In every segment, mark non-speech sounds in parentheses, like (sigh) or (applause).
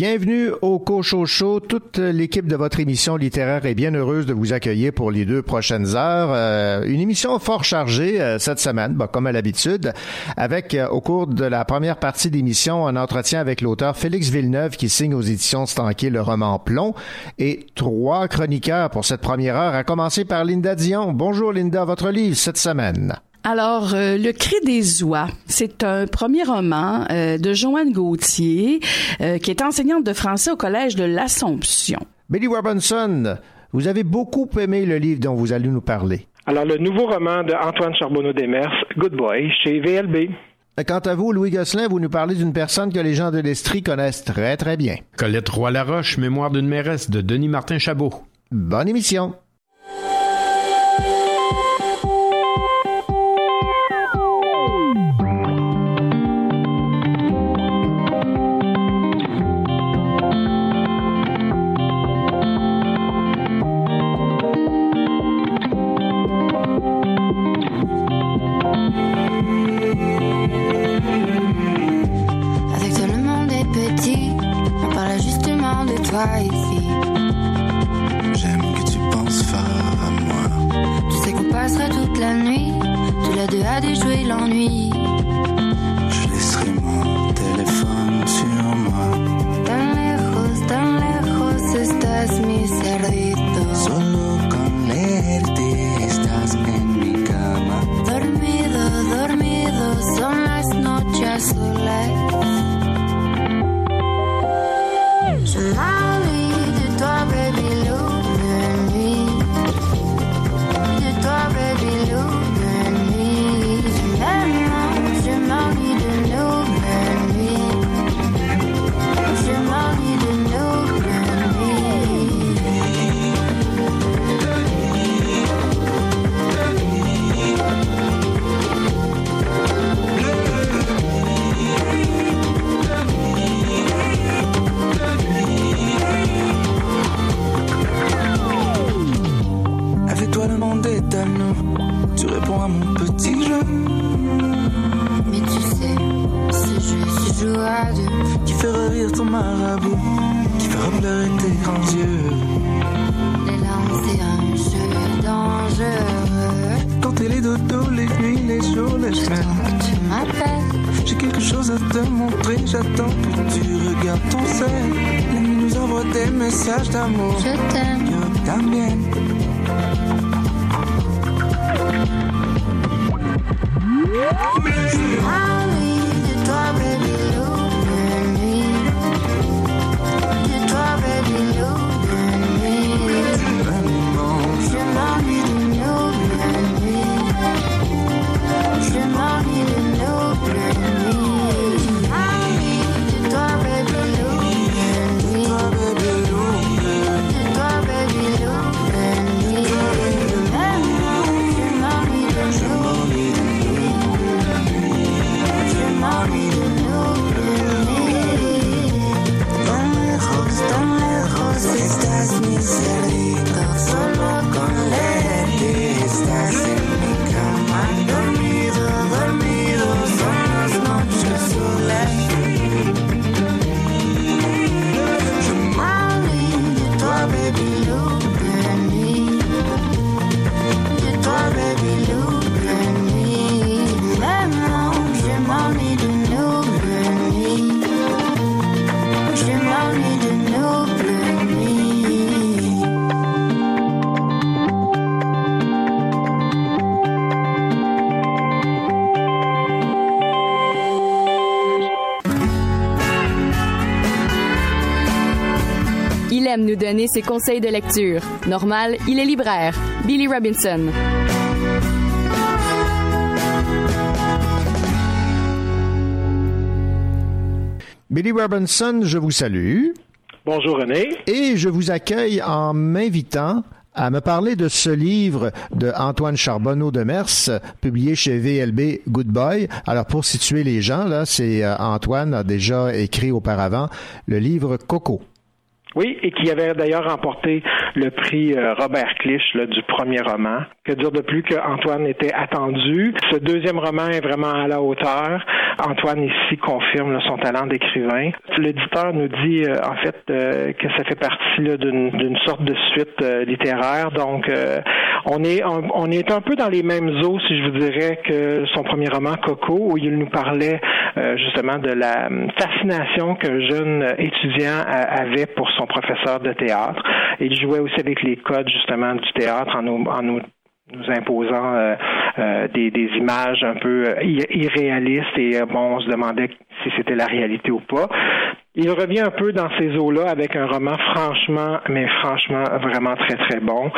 Bienvenue au Cochocho. Toute l'équipe de votre émission littéraire est bien heureuse de vous accueillir pour les deux prochaines heures. Euh, une émission fort chargée euh, cette semaine, bah, comme à l'habitude, avec euh, au cours de la première partie d'émission un entretien avec l'auteur Félix Villeneuve qui signe aux éditions Stanquet le roman Plomb et trois chroniqueurs pour cette première heure, à commencer par Linda Dion. Bonjour Linda, votre livre cette semaine? Alors, euh, Le cri des oies, c'est un premier roman euh, de Joanne Gauthier, euh, qui est enseignante de français au Collège de l'Assomption. Billy Robinson, vous avez beaucoup aimé le livre dont vous allez nous parler. Alors, le nouveau roman de Antoine Charbonneau-Desmers, Good Boy, chez VLB. Quant à vous, Louis Gosselin, vous nous parlez d'une personne que les gens de l'Estrie connaissent très, très bien. Colette Roy-Laroche, Mémoire d'une mairesse de Denis Martin Chabot. Bonne émission. Donner ses conseils de lecture. Normal, il est libraire. Billy Robinson. Billy Robinson, je vous salue. Bonjour René. Et je vous accueille en m'invitant à me parler de ce livre de Antoine Charbonneau de Mers, publié chez VLB Goodbye. Alors, pour situer les gens, là, c'est euh, Antoine a déjà écrit auparavant le livre Coco. Oui, et qui avait d'ailleurs remporté le prix euh, Robert Clich du premier roman. Que dire de plus qu'Antoine était attendu. Ce deuxième roman est vraiment à la hauteur. Antoine ici confirme son talent d'écrivain. L'éditeur nous dit euh, en fait euh, que ça fait partie d'une sorte de suite littéraire. Donc on est on, est un peu dans les mêmes eaux, si je vous dirais, que son premier roman Coco, où il nous parlait justement de la fascination qu'un jeune étudiant avait pour son professeur de théâtre. Il jouait aussi avec les codes justement du théâtre en nous, en nous nous imposant euh, euh, des, des, images un peu euh, irréalistes et bon, on se demandait si c'était la réalité ou pas. Il revient un peu dans ces eaux-là avec un roman franchement, mais franchement vraiment très très bon.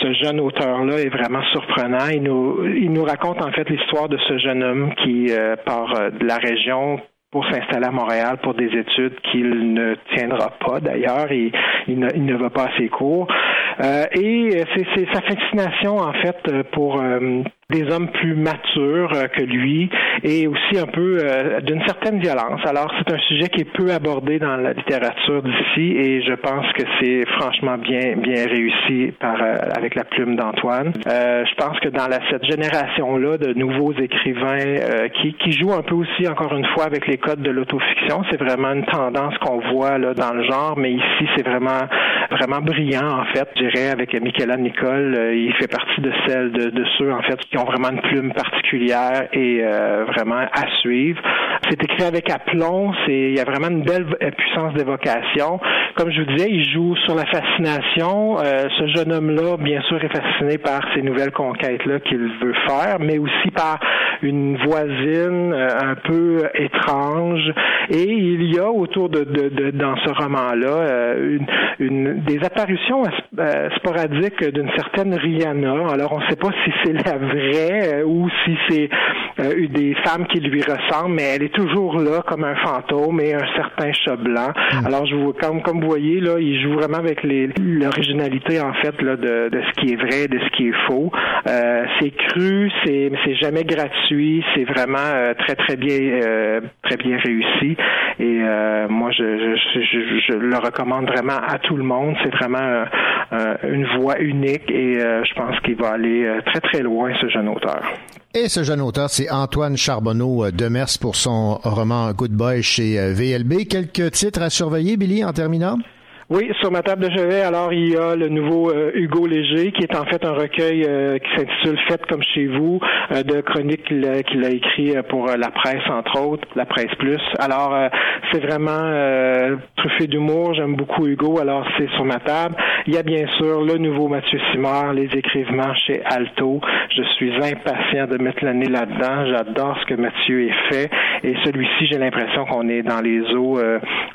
Ce jeune auteur-là est vraiment surprenant. Il nous, il nous raconte en fait l'histoire de ce jeune homme qui part de la région pour s'installer à Montréal pour des études qu'il ne tiendra pas d'ailleurs et il ne, il ne va pas à ses cours. Euh, et c'est sa fascination en fait pour euh, des hommes plus matures euh, que lui et aussi un peu euh, d'une certaine violence. Alors c'est un sujet qui est peu abordé dans la littérature d'ici et je pense que c'est franchement bien bien réussi par euh, avec la plume d'Antoine. je pense que dans la, cette génération là de nouveaux écrivains qui, qui jouent un peu aussi encore une fois avec les codes de l'autofiction, c'est vraiment une tendance qu'on voit là dans le genre, mais ici c'est vraiment vraiment brillant en fait. Je dirais avec Michaela Nicole, il fait partie de celles de, de ceux en fait qui ont vraiment une plume particulière et euh, vraiment à suivre. C'est écrit avec aplomb, c'est il y a vraiment une belle puissance d'évocation. Comme je vous disais, il joue sur la fascination. Euh, ce jeune homme-là, bien sûr, est fasciné par ces nouvelles conquêtes-là qu'il veut faire, mais aussi par une voisine euh, un peu étrange. Et il y a autour de, de, de dans ce roman-là une, des apparitions sporadiques d'une certaine Rihanna. Alors on ne sait pas si c'est la vraie euh, ou si c'est euh, des femmes qui lui ressemblent, mais elle est toujours là comme un fantôme et un certain chat blanc. Hmm. Alors, je vous, comme, comme vous voyez, là, il joue vraiment avec l'originalité, en fait, là, de, de, ce qui est vrai, de ce qui est faux. Euh, c'est cru, c'est, c'est jamais gratuit, c'est vraiment euh, très, très bien, très bien réussi. Et moi, je, je, je, je, le recommande vraiment à tout le monde. C'est vraiment une voix unique et je pense qu'il va aller très, très loin, ce jeune auteur. Et ce jeune auteur, c'est Antoine Charbonneau euh, de Mers pour son roman Good Boy chez euh, VLB. Quelques titres à surveiller, Billy, en terminant? Oui, sur ma table de chevet, alors il y a le nouveau euh, Hugo Léger, qui est en fait un recueil euh, qui s'intitule Faites comme chez vous, euh, de chroniques qu'il a, écrit pour la presse, entre autres, la presse plus. Alors, c'est vraiment truffé d'humour. J'aime beaucoup Hugo, alors c'est sur ma table. Il y a bien sûr le nouveau Mathieu Simard, les écrivements chez Alto. Je suis impatient de mettre l'année là-dedans. J'adore ce que Mathieu est fait. Et celui-ci, j'ai l'impression qu'on est dans les eaux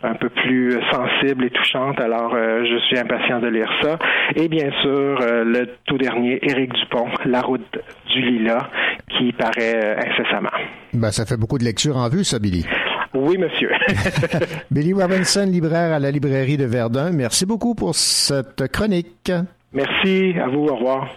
un peu plus sensibles et touchantes alors euh, je suis impatient de lire ça. Et bien sûr, euh, le tout dernier, Éric Dupont, La route du lilas, qui paraît euh, incessamment. Ben, ça fait beaucoup de lectures en vue, ça, Billy. Oui, monsieur. (laughs) (laughs) Billy Robinson, libraire à la librairie de Verdun, merci beaucoup pour cette chronique. Merci, à vous, au revoir.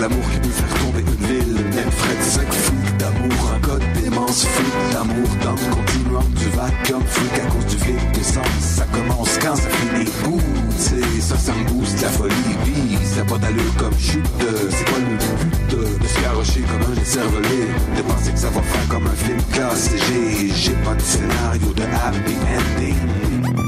L'amour qui peut faire tomber une ville. Même Fred 5 flics d'amour, un code d'immense flic d'amour dans le continuum du vacuum flic à cause du flic d'essence. Ça commence quand ça finit. Ouh, c'est ça, ça me booste la folie. Puis ça pas d'allure comme chute. C'est quoi le but de, se garrocher comme un cervelé? De penser que ça va faire comme un film classe. J'ai, j'ai pas de scénario de happy ending.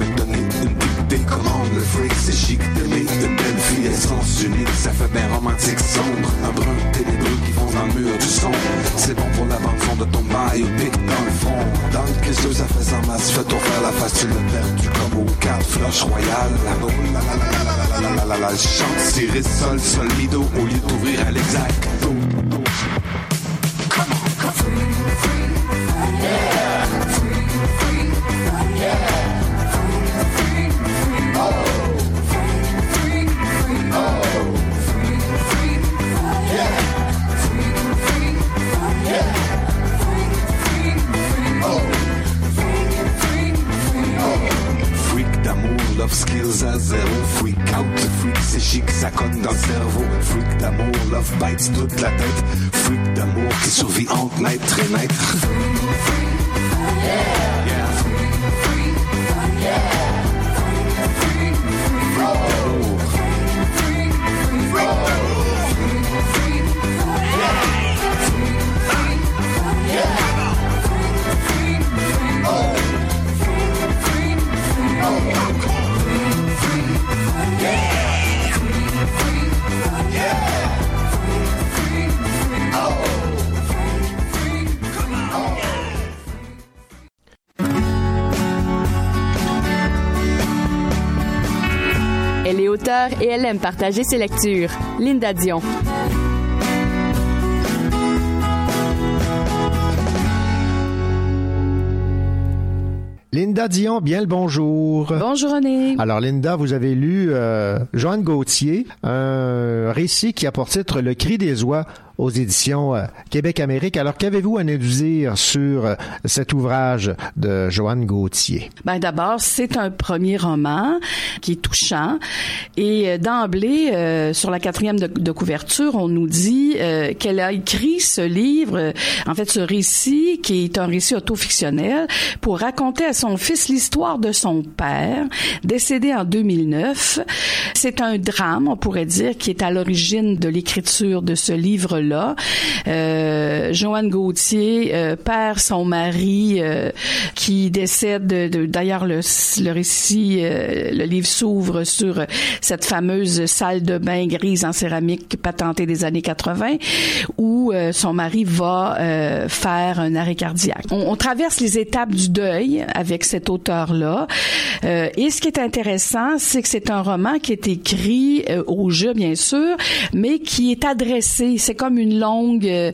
me donner une petite commande. Le freak, c'est chic d'aimer une belle fille, essence unique, ça fait bien romantique sombre. Un brun ténébreux qui fond dans le mur du son. C'est bon pour la bande fond de ton biopic dans le fond. Dans le cristaux, ça fait en masse, fais-toi faire la face, tu l'as perdu comme au flush royal. La la la la la la la la la la, Cyrus, sol, sol, lido, au lieu d'ouvrir à l'exact. Love skills à zéro. Freak out, freak c'est chic, ça cogne dans le cerveau. Freak d'amour, love bites toute la tête. Freak d'amour qui survit entre naître et naître. Elle et elle aime partager ses lectures. Linda Dion. Linda Dion, bien le bonjour. Bonjour René. Alors Linda, vous avez lu euh, Joanne Gauthier, un récit qui a pour titre Le cri des oies aux éditions euh, Québec-Amérique. Alors qu'avez-vous à nous dire sur euh, cet ouvrage de Joanne Gauthier? Ben d'abord, c'est un premier roman qui est touchant et euh, d'emblée, sur la quatrième de, couverture, on nous dit qu'elle a écrit ce livre, en fait ce récit qui est un récit autofictionnel pour raconter à son fils l'histoire de son père, décédé en 2009. C'est un drame, on pourrait dire, qui est à l'origine de l'écriture de ce livre-là. Euh, Joanne Gauthier euh, perd son mari euh, qui décède. De, de- D'ailleurs, le, le récit, le livre s'ouvre sur cette fameuse salle de bain grise en céramique patentée des années 80, où son mari va faire un arrêt cardiaque. On, traverse les étapes du deuil avec cet auteur-là. Et ce qui est intéressant, c'est que c'est un roman qui est écrit au jeu, bien sûr, mais qui est adressé. C'est comme longue, euh,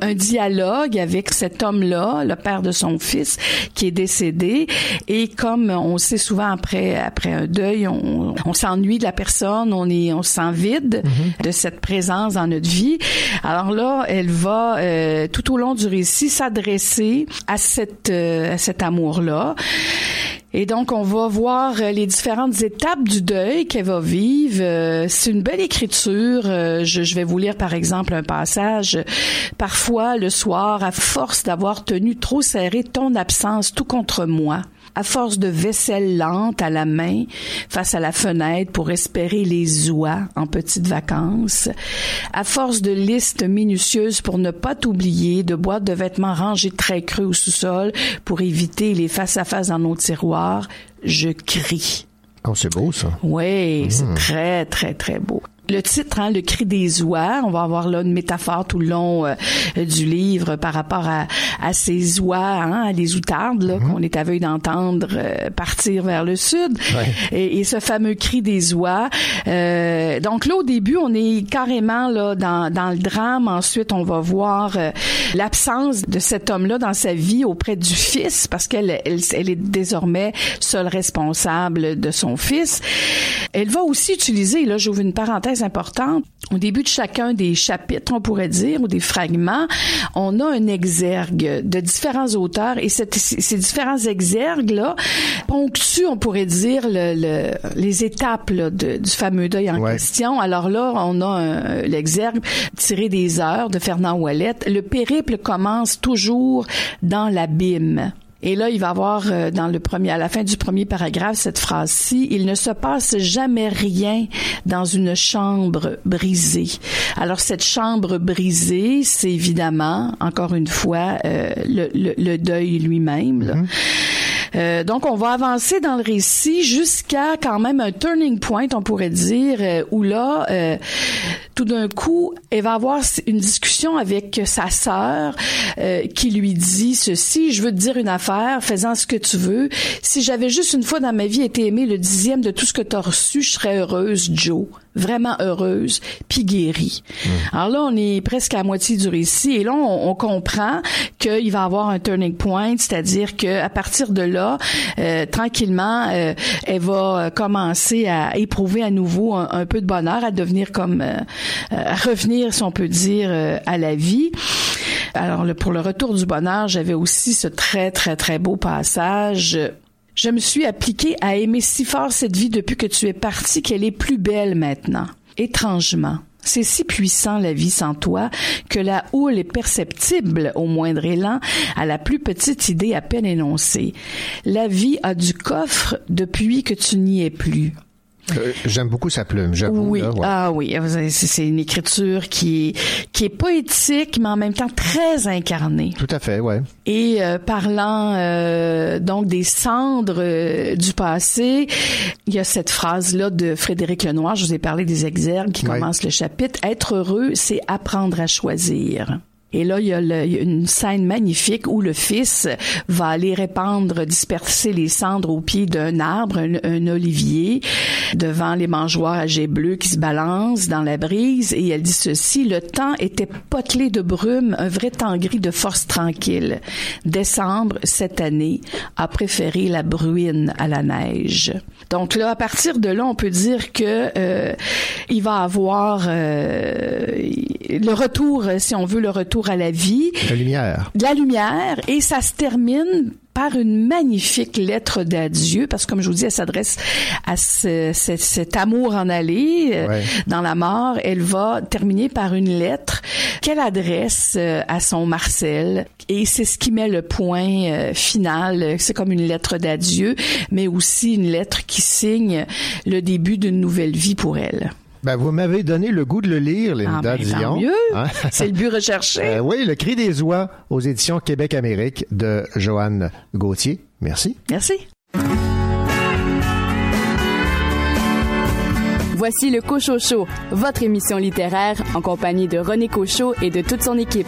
un dialogue avec cet homme-là, le père de son fils, qui est décédé. Et comme on sait souvent après après un deuil, on, on s'ennuie de la personne, on est, on se sent vide de cette présence dans notre vie. Alors là, elle va euh, tout au long du récit s'adresser à cette euh, à cet amour-là. Et donc, on va voir euh, les différentes étapes du deuil qu'elle va vivre. Euh, C'est une belle écriture. Euh, Je, je vais vous lire, par exemple, un passage. Parfois, le soir, à force d'avoir tenu trop serré ton absence tout contre moi, à force de vaisselle lente à la main face à la fenêtre pour espérer les oies en petites vacances, à force de listes minutieuses pour ne pas t'oublier, de boîtes de vêtements rangées très creux au sous-sol pour éviter les face-à-face dans nos tiroirs, je crie. Oh, c'est beau, ça. Oui, c'est très, très, très beau. Le titre, hein, le cri des oies, on va avoir là une métaphore tout le long euh, du livre par rapport à, à ces oies, hein, les outardes là, qu'on est aveugle d'entendre euh, partir vers le sud. Et, et ce fameux cri des oies. Euh, donc là, au début, on est carrément là dans, dans le drame. Ensuite, on va voir euh, l'absence de cet homme-là dans sa vie auprès du fils, parce qu'elle elle, elle est désormais seule responsable de son fils. Elle va aussi utiliser, là, j'ouvre une parenthèse importante, au début de chacun des chapitres, on pourrait dire, ou des fragments, on a un exergue de différents auteurs et cette- ces différents exergues-là ponctuent, on pourrait dire, le- le- les étapes là, de- du fameux deuil en Ouais. question. Alors là, on a un- l'exergue tiré des heures de Fernand Ouellet. Le périple commence toujours dans l'abîme. Et là, il va avoir euh, dans le premier, à la fin du premier paragraphe, cette phrase-ci il ne se passe jamais rien dans une chambre brisée. Alors cette chambre brisée, c'est évidemment, encore une fois, euh, le, le, le, deuil lui-même. là. Euh, donc, on va avancer dans le récit jusqu'à quand même un turning point, on pourrait dire, euh, où là, euh, tout d'un coup, elle va avoir une discussion avec sa sœur euh, qui lui dit ceci, je veux te dire une affaire, faisant ce que tu veux. Si j'avais juste une fois dans ma vie été aimée le dixième de tout ce que tu as reçu, je serais heureuse, Joe vraiment heureuse, puis guérie. Alors là, on est presque à moitié du récit, et là, on, on comprend qu'il va avoir un turning point, c'est-à-dire que à partir de là, euh, tranquillement, euh, elle va commencer à éprouver à nouveau un, un peu de bonheur, à devenir comme, euh, à revenir, si on peut dire, euh, à la vie. Alors, le, pour le retour du bonheur, j'avais aussi ce très, très, très beau passage. Je me suis appliquée à aimer si fort cette vie depuis que tu es parti qu'elle est plus belle maintenant. Étrangement. C'est si puissant la vie sans toi que la houle est perceptible au moindre élan, à la plus petite idée à peine énoncée. La vie a du coffre depuis que tu n'y es plus. Euh, J'aime beaucoup sa plume, j'avoue. Oui, là, ouais. ah oui, c'est une écriture qui qui est poétique mais en même temps très incarnée. Tout à fait, ouais. Et euh, parlant euh, donc des cendres euh, du passé, il y a cette phrase-là de Frédéric Lenoir, je vous ai parlé des exergues qui Ouais. commence le chapitre. Être heureux, c'est apprendre à choisir. Et là, il y, a le- une scène magnifique où le fils va aller répandre, disperser les cendres au pied d'un arbre, un, un olivier, devant les mangeoires à qui se balancent dans la brise. Et elle dit ceci, le temps était potelé de brume, un vrai temps gris de force tranquille. Décembre, cette année, a préféré la bruine à la neige. Donc là, à partir de là, on peut dire que euh, il va avoir euh, le retour, si on veut, le retour à la vie, La lumière. de la lumière, et ça se termine par une magnifique lettre d'adieu, parce que comme je vous dis, elle s'adresse à ce- ce- cet amour en allée euh, Ouais. dans la mort. Elle va terminer par une lettre qu'elle adresse euh, à son Marcel, et c'est ce qui met le point euh, final. C'est comme une lettre d'adieu, mais aussi une lettre qui signe le début d'une nouvelle vie pour elle. Ben, vous m'avez donné le goût de le lire, Linda Ah, ben, Dion. mieux. Hein? (laughs) C'est le but recherché. Euh, oui, Le cri des oies aux éditions Québec-Amérique de Joanne Gauthier. Merci. Merci. Voici le Cochocho, votre émission littéraire en compagnie de René Cochot et de toute son équipe.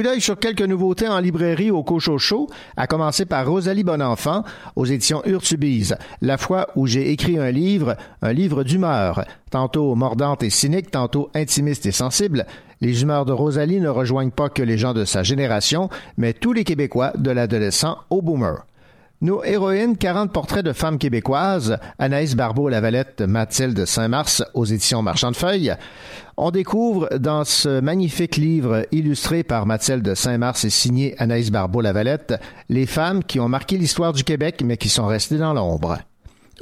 Coup d'œil sur quelques nouveautés en librairie au Cochocho, à commencer par Rosalie Bonenfant aux éditions Urtubise. La fois où j'ai écrit un livre, un livre d'humeur, tantôt mordante et cynique, tantôt intimiste et sensible. Les humeurs de Rosalie ne rejoignent pas que les gens de sa génération, mais tous les Québécois de l'adolescent au boomer. Nos héroïnes, 40 portraits de femmes québécoises, Anaïs Barbeau-Lavalette, Mathilde Saint-Mars aux éditions Marchand de Feuilles. On découvre dans ce magnifique livre illustré par Mathilde Saint-Mars et signé Anaïs Barbeau-Lavalette les femmes qui ont marqué l'histoire du Québec mais qui sont restées dans l'ombre.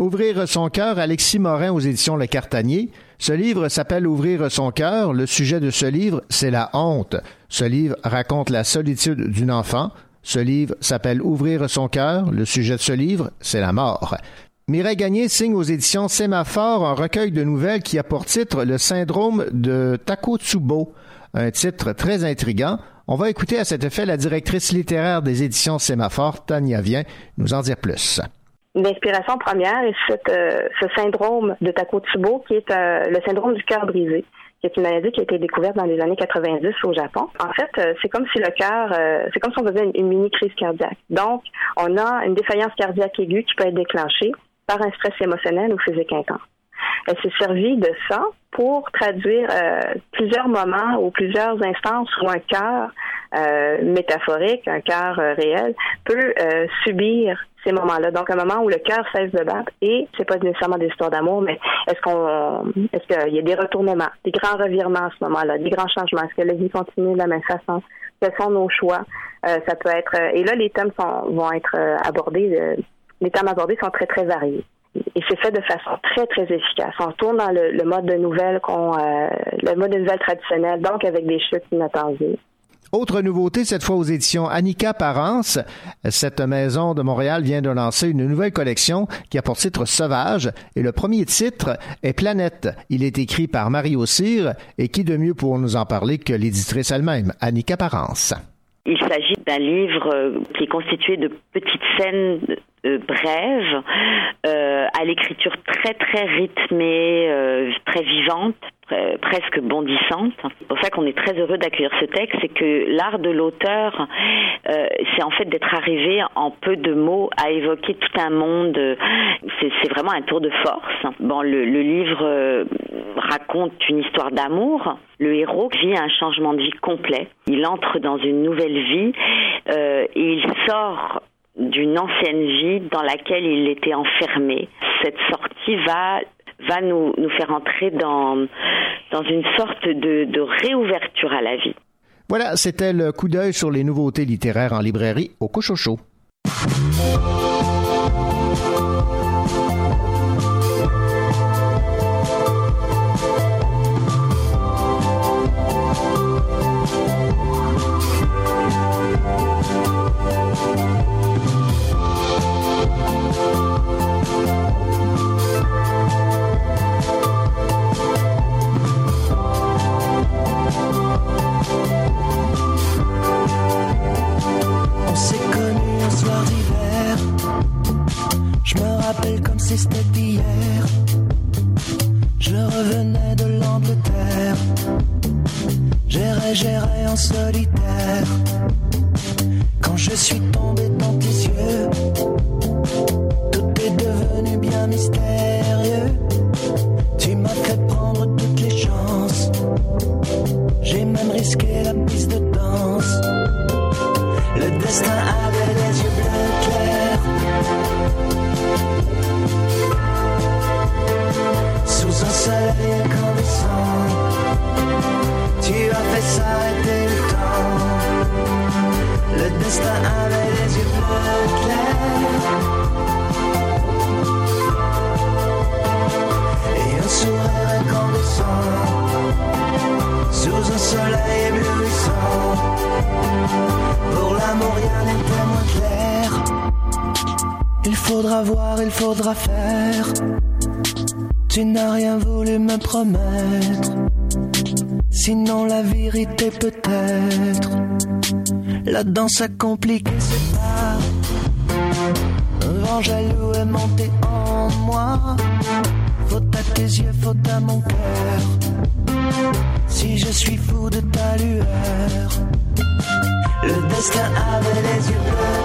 Ouvrir son cœur, Alexis Morin aux éditions Le Cartanier. Ce livre s'appelle Ouvrir son cœur. Le sujet de ce livre, c'est la honte. Ce livre raconte la solitude d'une enfant, ce livre s'appelle Ouvrir son cœur. Le sujet de ce livre, c'est la mort. Mireille Gagné signe aux éditions Sémaphore un recueil de nouvelles qui a pour titre Le syndrome de Takotsubo, un titre très intrigant. On va écouter à cet effet la directrice littéraire des éditions Sémaphore, Tania Vien, nous en dire plus. L'inspiration première est euh, ce syndrome de Takotsubo qui est euh, le syndrome du cœur brisé qui est une maladie qui a été découverte dans les années 90 au Japon. En fait, euh, c'est comme si le cœur, c'est comme si on faisait une, mini crise cardiaque. Donc, on a une défaillance cardiaque aiguë qui peut être déclenchée par un stress émotionnel ou physique intense. Elle s'est servie de ça pour traduire euh, plusieurs moments ou plusieurs instances où un cœur métaphorique, un cœur réel, peut subir ces moments-là. Donc, un moment où le cœur cesse de battre et c'est pas nécessairement des histoires d'amour, mais est-ce qu'on, est-ce qu'il y a des retournements, des grands revirements à ce moment-là, des grands changements? Est-ce que la vie continue de la même façon? Quels sont nos choix? Euh, ça peut être, et là, les thèmes sont, vont être euh, abordés, euh, les thèmes abordés sont très, très variés. Et c'est fait de façon très, très efficace. On tourne dans le, mode de nouvelles qu'on, le mode de nouvelles traditionnel, donc avec des chutes inattendues. Autre nouveauté, cette fois aux éditions Annika Parence. Cette maison de Montréal vient de lancer une nouvelle collection qui a pour titre Sauvage et le premier titre est Planète. Il est écrit par Marie Cyr et qui de mieux pour nous en parler que l'éditrice elle-même, Annika Parence? Il s'agit d'un livre euh, qui est constitué de petites scènes euh, brèves, euh, à l'écriture très très rythmée, très vivante, presque bondissante. C'est pour ça qu'on est très heureux d'accueillir ce texte, c'est que l'art de l'auteur, euh, c'est en fait d'être arrivé en peu de mots à évoquer tout un monde. C'est vraiment un tour de force. Bon, le, livre euh, raconte une histoire d'amour. Le héros vit un changement de vie complet. Il entre dans une nouvelle vie euh, et il sort d'une ancienne vie dans laquelle il était enfermé. Cette sortie va va nous, nous faire entrer dans, dans une sorte de, réouverture à la vie. Voilà, c'était le coup d'œil sur les nouveautés littéraires en librairie au Cochocho. Sinon la vérité peut-être. La danse a compliqué ses pas. Un vent jaloux est monté en moi. Faute à tes yeux, faute à mon cœur. Si je suis fou de ta lueur, le destin avait les yeux bleus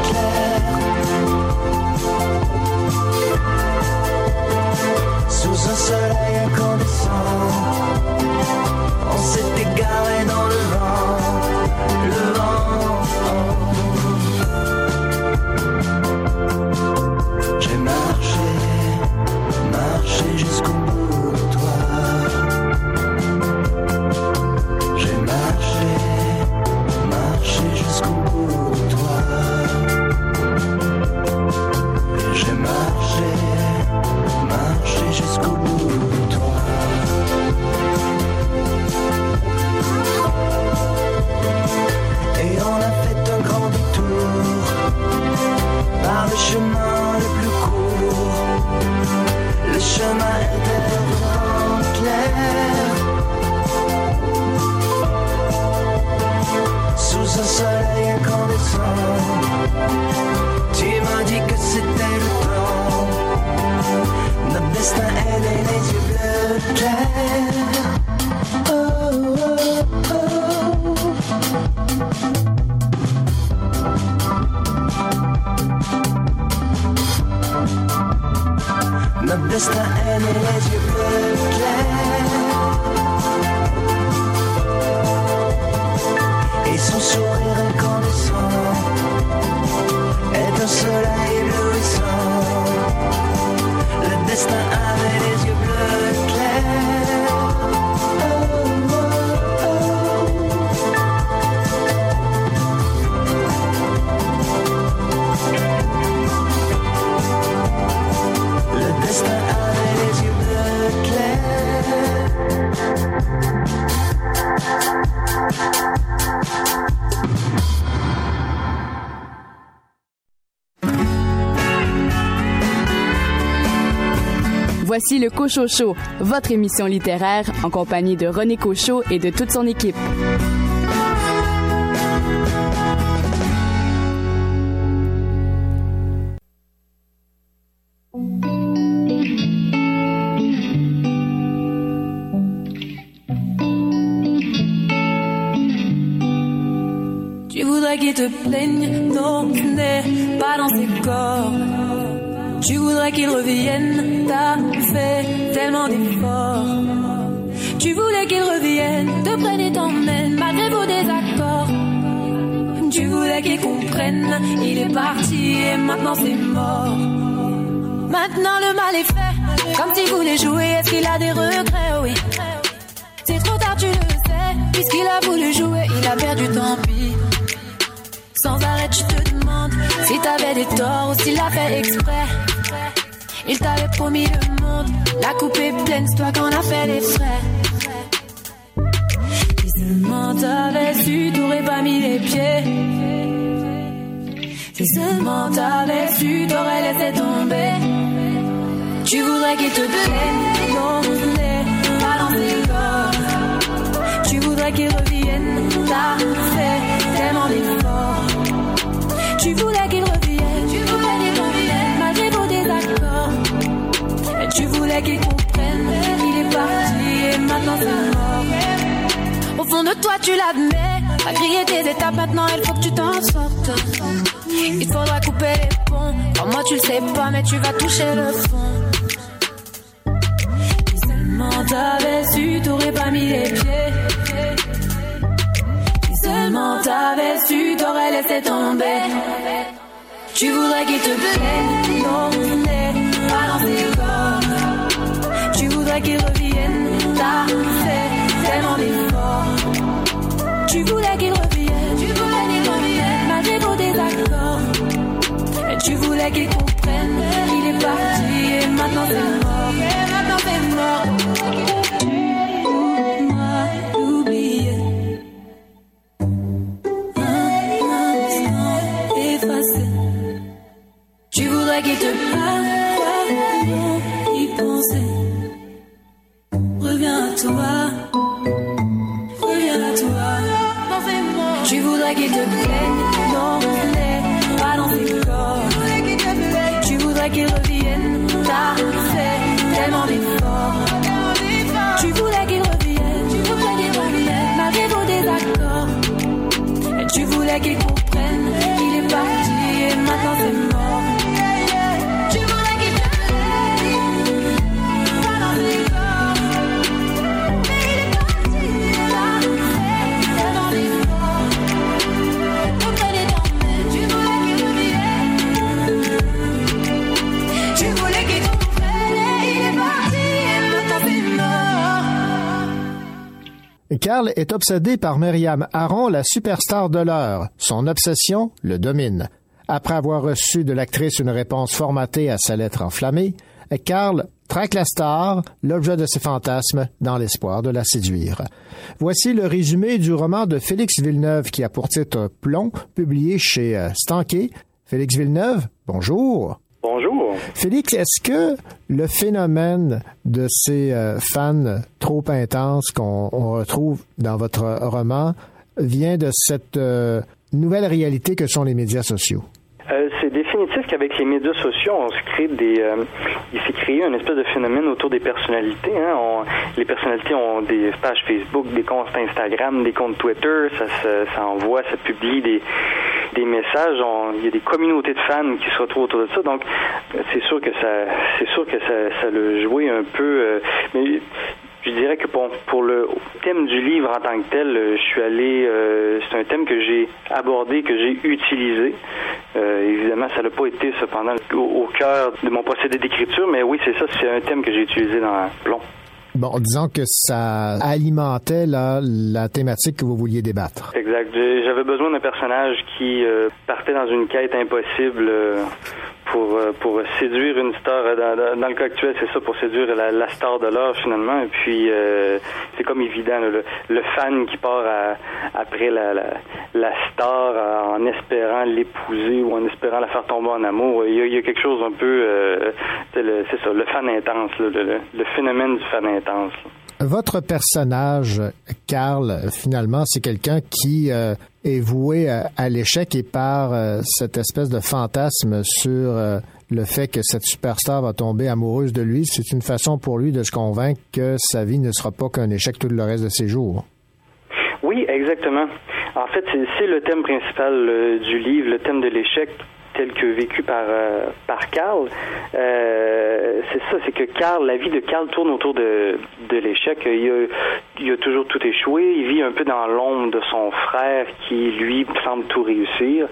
Destin est né les yeux bleus clairs. Le Cochocho, votre émission littéraire en compagnie de René Cochot et de toute son équipe. Tu voudrais qu'il te plaigne, non, ce n'est pas dans ses corps. Tu voudrais qu'il revienne, t'as fait tellement d'efforts. Tu voulais qu'il revienne, te prenne et t'emmène, malgré vos désaccords. Tu voulais qu'il comprenne, il est parti et maintenant c'est mort. Maintenant le mal est fait, comme s'il voulait jouer, est-ce qu'il a des regrets, oui. C'est trop tard, tu le sais, puisqu'il a voulu jouer, il a perdu, tant pis. Sans arrêt, tu te demandes si t'avais des torts ou s'il l'a fait exprès. Il t'avait promis le la coupe est pleine, c'est toi qu'on a fait les frais. Si seulement t'avais su, t'aurais pas mis les pieds. Si seulement t'avais su, t'aurais laissé tomber. Tu voudrais qu'il te plaise, non, dans ses corps. Tu voudrais qu'il revienne, t'as fait tellement d'efforts. Tu voulais Et tu voulais qu'il comprenne, il est parti et maintenant c'est mort. Au fond de toi, tu l'admets, à griller tes étapes, maintenant il faut que tu t'en sortes. Il faudra couper les ponts, Comme moi tu le sais pas, mais tu vas toucher le fond. Si seulement t'avais su, t'aurais pas mis les pieds. Si seulement t'avais su, t'aurais laissé tomber. Tu voudrais qu'il te plaise, non, n'est pas dans ses corps. Tu voudrais qu'il revienne, t'as fait tellement d'efforts. Tu voulais qu'il revienne, tu voulais qu'il revienne, malgré vos désaccords. Et tu voulais qu'il comprenne, il est parti et maintenant c'est mort. Et maintenant c'est mort. Carl est obsédé par Myriam Aron, la superstar de l'heure. Son obsession le domine. Après avoir reçu de l'actrice une réponse formatée à sa lettre enflammée, Carl traque la star, l'objet de ses fantasmes, dans l'espoir de la séduire. Voici le résumé du roman de Félix Villeneuve qui a pour titre Plomb, publié chez euh, Stanquet. Félix Villeneuve, bonjour. Bonjour. Félix, est-ce que le phénomène de ces euh, fans trop intenses qu'on on retrouve dans votre roman vient de cette euh, nouvelle réalité que sont les médias sociaux? Euh, définitif qu'avec les médias sociaux, on se crée des, euh, il s'est créé un espèce de phénomène autour des personnalités. Hein. Les personnalités ont des pages Facebook, des comptes Instagram, des comptes Twitter. Ça, envoie, ça publie des, messages. Il y a des communautés de fans qui se retrouvent autour de ça. Donc, c'est sûr que ça, c'est sûr que ça, ça le joué un peu. euh, je dirais que pour, pour le thème du livre en tant que tel, euh, je suis allé. euh, c'est un thème que j'ai abordé, que j'ai utilisé. Euh, évidemment, ça n'a pas été cependant au, au cœur de mon procédé d'écriture, mais oui, c'est ça, c'est un thème que j'ai utilisé dans Plomb. Bon, disons que ça alimentait là, la thématique que vous vouliez débattre. Exact. J'avais besoin d'un personnage qui euh, partait dans une quête impossible euh, pour euh, pour séduire une star. Euh, Dans, le cas actuel, c'est ça, pour séduire la, star de l'heure finalement. Et puis euh, c'est comme évident le, le fan qui part à- après la, la, star en espérant l'épouser ou en espérant la faire tomber en amour. Il y a, quelque chose un peu, euh, c'est ça, le fan intense, là, le, le- le phénomène du fan intense. là. Votre personnage, Carl, finalement, c'est quelqu'un qui euh, est voué à, à l'échec et par euh, cette espèce de fantasme sur euh, le fait que cette superstar va tomber amoureuse de lui. C'est une façon pour lui de se convaincre que sa vie ne sera pas qu'un échec tout le reste de ses jours. Oui, exactement. En fait, c'est le thème principal euh, du livre, le thème de l'échec tel que vécu par euh, par Carl. Euh, c'est ça, c'est que Carl, la vie de Carl tourne autour de, de l'échec. Il a, a toujours tout échoué. Il vit un peu dans l'ombre de son frère qui, lui, semble tout réussir.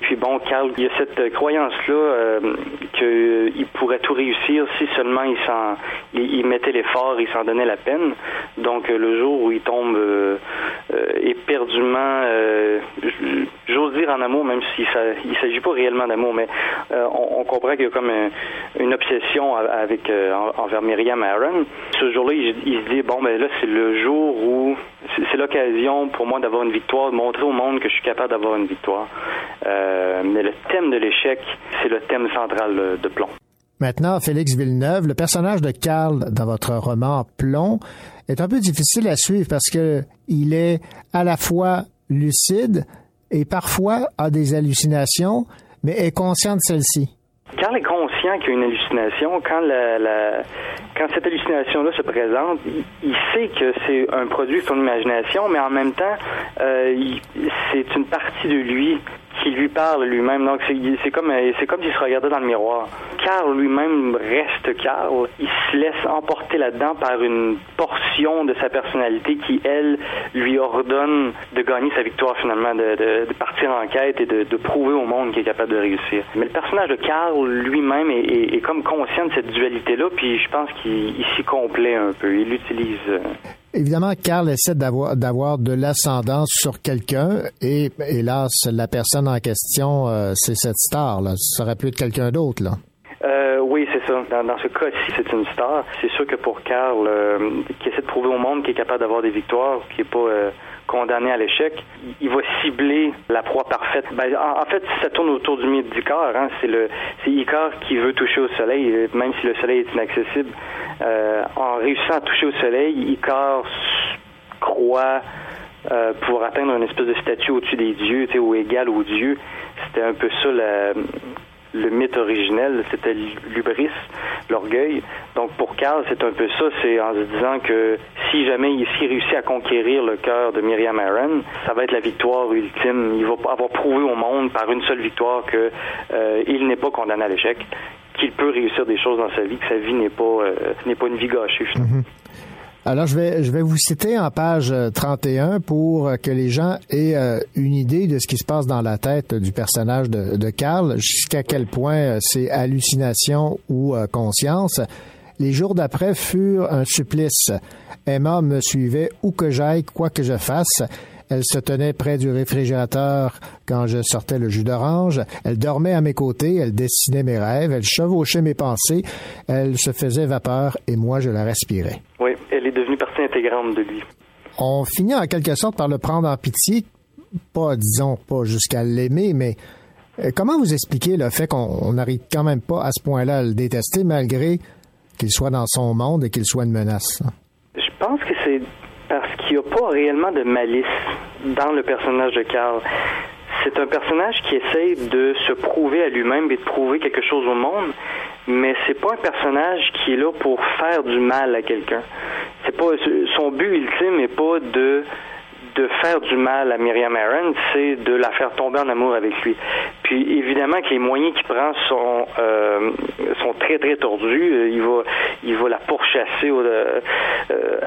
Puis bon, Carl, il y a cette euh, croyance-là euh, qu'il pourrait tout réussir si seulement il s'en il, mettait l'effort, il s'en donnait la peine. Donc euh, le jour où il tombe euh, euh, éperdument, euh, j'ose dire en amour, même s'il il s'agit pas réellement d'amour, mais euh, on, comprend qu'il y a comme un- une obsession avec euh, en- envers Myriam Aaron. Ce jour-là, il, se dit bon ben là c'est le jour où c'est l'occasion pour moi d'avoir une victoire, de montrer au monde que je suis capable d'avoir une victoire. Euh, mais le thème de l'échec, c'est le thème central de Plomb. Maintenant, Félix Villeneuve, le personnage de Carl dans votre roman Plomb est un peu difficile à suivre parce que il est à la fois lucide et parfois a des hallucinations, mais est conscient de celles-ci. Carl est conscient qu'il y a une hallucination. Quand, la, quand cette hallucination-là se présente, il, il sait que c'est un produit de son imagination, mais en même temps, euh, il- c'est une partie de lui qui lui parle lui-même. Donc c'est comme euh, comme s'il se regardait dans le miroir. Carl lui-même reste Carl. Il se laisse emporter là-dedans par une portion de sa personnalité qui elle lui ordonne de gagner sa victoire finalement, de, partir en quête et de, prouver au monde qu'il est capable de réussir. Mais le personnage de Carl lui-même est, est- comme conscient de cette dualité-là, puis je pense qu'il il s'y complaît un peu. Il l'utilise. Évidemment, Carl essaie d'avoir d'avoir de l'ascendance sur quelqu'un et hélas, la personne en question, euh, c'est cette star. Là. Ça aurait pu être quelqu'un d'autre. là. Euh, oui, c'est ça. Dans, ce cas-ci, c'est une star. C'est sûr que pour Carl, euh, qui essaie prouver au monde qu'il est capable d'avoir des victoires, qui n'est pas euh, condamné à l'échec, il- va cibler la proie parfaite. Ben, en, fait, ça tourne autour du mythe d'Icar. Hein. C'est le, c'est Icar qui veut toucher au soleil, euh, même si le soleil est inaccessible. Euh, en réussissant à toucher au soleil, Icar croit euh, pouvoir atteindre une espèce de statut au-dessus des dieux, ou égal aux dieux. C'était un peu ça la, le mythe originel, c'était l'ubris, l'orgueil. Donc pour Carl, c'est un peu ça, c'est en se disant que si jamais il s'il réussit à conquérir le cœur de Myriam Aaron, ça va être la victoire ultime. Il va avoir prouvé au monde par une seule victoire que euh, il n'est pas condamné à l'échec, qu'il peut réussir des choses dans sa vie, que sa vie n'est pas euh, n'est pas une vie gâchée. finalement. Alors, je vais, je vais vous citer en page euh, 31 pour que les gens aient euh, une idée de ce qui se passe dans la tête du personnage de, de Carl, jusqu'à quel point euh, c'est hallucination ou euh, conscience. Les jours d'après furent un supplice. Emma me suivait où que j'aille, quoi que je fasse. Elle se tenait près du réfrigérateur quand je sortais le jus d'orange. Elle dormait à mes côtés, elle dessinait mes rêves, elle chevauchait mes pensées, elle se faisait vapeur et moi je la respirais. Oui, de lui. On finit en quelque sorte par le prendre en pitié, pas, disons, pas jusqu'à l'aimer, mais euh, comment vous expliquez le fait qu'on n'arrive quand même pas à ce point-là à le détester malgré qu'il soit dans son monde et qu'il soit une menace? Je pense que c'est parce qu'il n'y a pas réellement de malice dans le personnage de Carl. C'est un personnage qui essaye de se prouver à lui-même et de prouver quelque chose au monde, mais c'est pas un personnage qui est là pour faire du mal à quelqu'un. C'est pas son but ultime n'est pas de de faire du mal à Myriam Aaron, c'est de la faire tomber en amour avec lui. Puis évidemment que les moyens qu'il prend sont euh, sont très très tordus. Euh, Il va il va la pourchasser au, euh,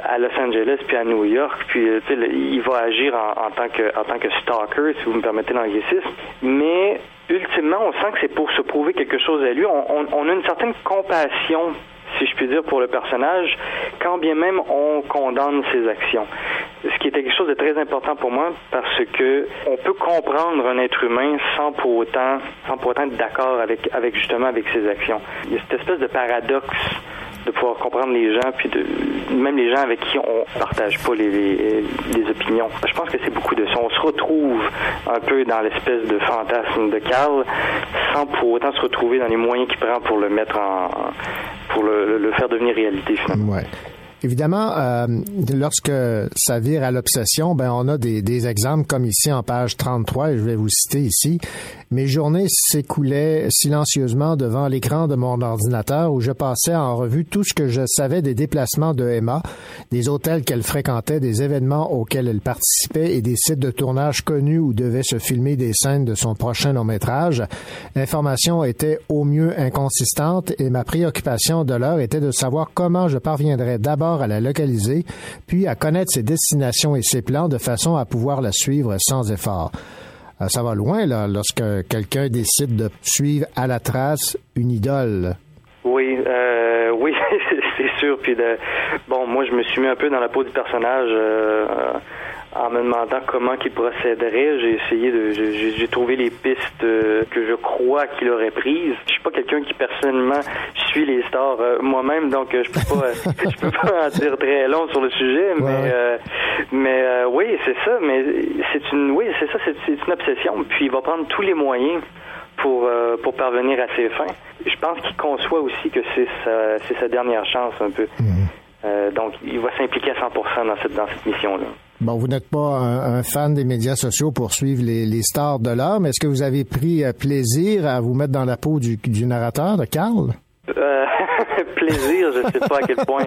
à Los Angeles puis à New York. Puis euh, il va agir en, en tant que en tant que stalker, si vous me permettez l'anglicisme. Mais ultimement, on sent que c'est pour se prouver quelque chose à lui. On, on- on a une certaine compassion si je puis dire, pour le personnage, quand bien même on condamne ses actions. Ce qui était quelque chose de très important pour moi parce que on peut comprendre un être humain sans pour autant, sans pour autant être d'accord avec, avec justement avec ses actions. Il y a cette espèce de paradoxe de pouvoir comprendre les gens, puis de, même les gens avec qui on partage pas les, les, les opinions. Je pense que c'est beaucoup de ça. On se retrouve un peu dans l'espèce de fantasme de Carl, sans pour autant se retrouver dans les moyens qu'il prend pour le mettre en, pour le, le faire devenir réalité finalement. Évidemment, euh, lorsque ça vire à l'obsession, ben on a des, des exemples comme ici en page 33, et je vais vous citer ici. Mes journées s'écoulaient silencieusement devant l'écran de mon ordinateur où je passais en revue tout ce que je savais des déplacements de Emma, des hôtels qu'elle fréquentait, des événements auxquels elle participait et des sites de tournage connus où devaient se filmer des scènes de son prochain long métrage. L'information était au mieux inconsistante et ma préoccupation de l'heure était de savoir comment je parviendrais d'abord à la localiser, puis à connaître ses destinations et ses plans de façon à pouvoir la suivre sans effort. Euh, Ça va loin, là, lorsque quelqu'un décide de suivre à la trace une idole. Oui, euh, oui, (laughs) c'est sûr. Puis bon, moi, je me suis mis un peu dans la peau du personnage euh, en me demandant comment qu'il procéderait. J'ai essayé de, j'ai trouvé les pistes euh, que je crois qu'il aurait prises. Je suis pas quelqu'un qui personnellement suit les stars euh, moi-même, donc euh, je peux pas, (laughs) je peux pas en dire très long sur le sujet. Mais, euh, mais euh, oui, c'est ça. Mais c'est une, oui, c'est ça, c'est une obsession. Puis il va prendre tous les moyens pour, euh, pour parvenir à ses fins. Je pense qu'il conçoit aussi que c'est sa, c'est sa dernière chance un peu. Euh, donc, il va s'impliquer à 100% dans cette, dans cette mission-là. Bon, vous n'êtes pas un, fan des médias sociaux pour suivre les, stars de l'heure, mais est-ce que vous avez pris euh, plaisir à vous mettre dans la peau du, du narrateur, de Carl? Euh, (laughs) plaisir, je sais pas à quel point.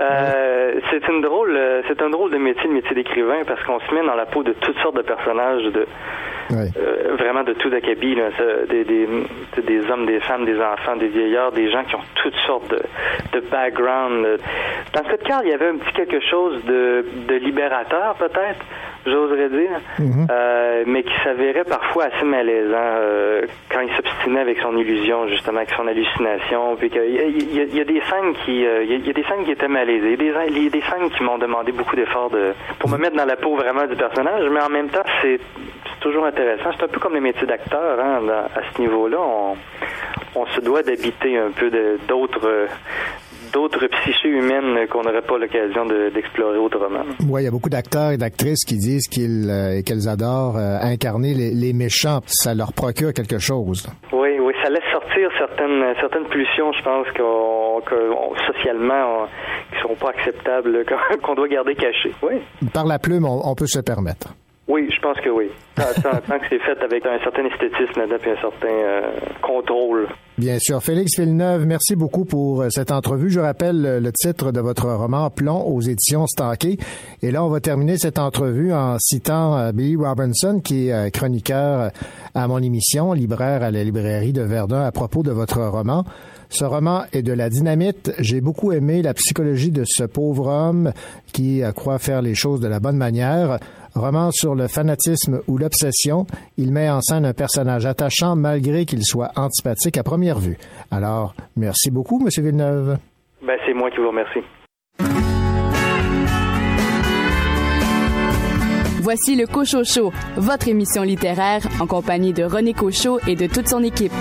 Euh, c'est une drôle, euh, c'est un drôle de métier, le métier d'écrivain, parce qu'on se met dans la peau de toutes sortes de personnages, de euh, vraiment de tout acabit, là, Ça, des, des, des hommes, des femmes, des enfants, des vieillards, des gens qui ont toutes sortes de, de background. Dans cette carte, il y avait un petit quelque chose de, de libérateur, peut-être, j'oserais dire, euh, mais qui s'avérait parfois assez malaisant quand il s'obstinait avec son illusion, justement, avec son hallucination. Puis il y a- des scènes qui, euh, y a- des qui étaient malaisées, des, y a des scènes qui m'ont demandé beaucoup d'efforts de, pour me mettre dans la peau vraiment du personnage, mais en même temps, c'est toujours intéressant. C'est un peu comme les métiers d'acteur, hein, à ce niveau-là. On, on se doit d'habiter un peu d'autres euh, d'autres psychés humaines qu'on n'aurait pas l'occasion de- d'explorer autrement. Oui, il y a beaucoup d'acteurs et d'actrices qui disent qu'ils euh, qu'elles adorent euh, incarner les, les méchants. Ça leur procure quelque chose. Oui, oui, ça laisse sortir certaines certaines pulsions, je pense, qu'on, qu'on- socialement, on- qui sont pas acceptables, (laughs) qu'on, doit garder cachées. Oui, Par la plume, on, on peut se permettre. oui, je pense que oui. (laughs) Tant, que c'est fait avec un certain esthétisme et un certain euh, contrôle. Bien sûr. Félix Villeneuve, merci beaucoup pour euh, cette entrevue. Je rappelle euh, le titre de votre roman Plomb aux éditions Stanquet. Et là, on va terminer cette entrevue en citant euh, Billy Robinson, qui est chroniqueur à mon émission, libraire à la librairie de Verdun, à propos de votre roman. Ce roman est de la dynamite. J'ai beaucoup aimé la psychologie de ce pauvre homme qui croit faire les choses de la bonne manière. Roman sur le fanatisme ou l'obsession, il met en scène un personnage attachant malgré qu'il soit antipathique à première vue. Alors, merci beaucoup, Monsieur Villeneuve. Ben, c'est moi qui vous remercie. Voici le Cochocho, votre émission littéraire en compagnie de René Cochot et de toute son équipe.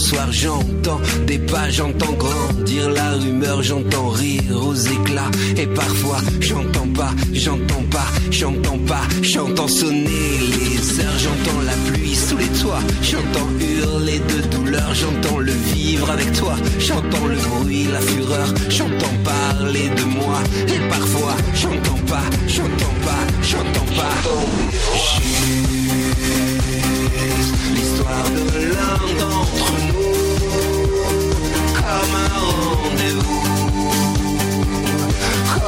Soir, j'entends des pas, j'entends grandir la rumeur, j'entends rire aux éclats. Et parfois j'entends pas, j'entends pas, j'entends pas, j'entends sonner les heures, j'entends la pluie sous les toits, j'entends hurler de douleur, j'entends le vivre avec toi, j'entends le bruit, la fureur, j'entends parler de moi. Et parfois j'entends pas, j'entends pas, j'entends pas. L'histoire de l'un d'entre nous,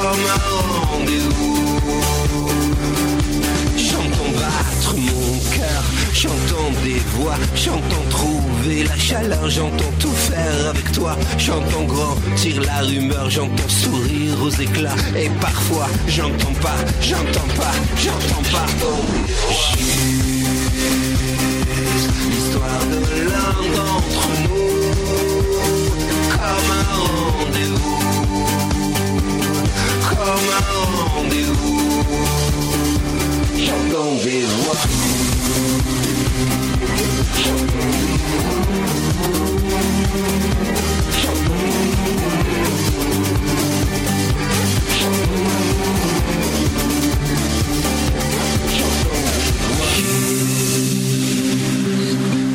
comme un rendez-vous. J'entends battre mon cœur, j'entends des voix, j'entends trouver la chaleur, j'entends tout faire avec toi, j'entends grandir la rumeur, j'entends sourire aux éclats, et parfois j'entends pas, j'entends pas, j'entends pas. Juste l'histoire de l'un d'entre nous, comme un rendez-vous, comme un rendez-vous. J'entends des voix.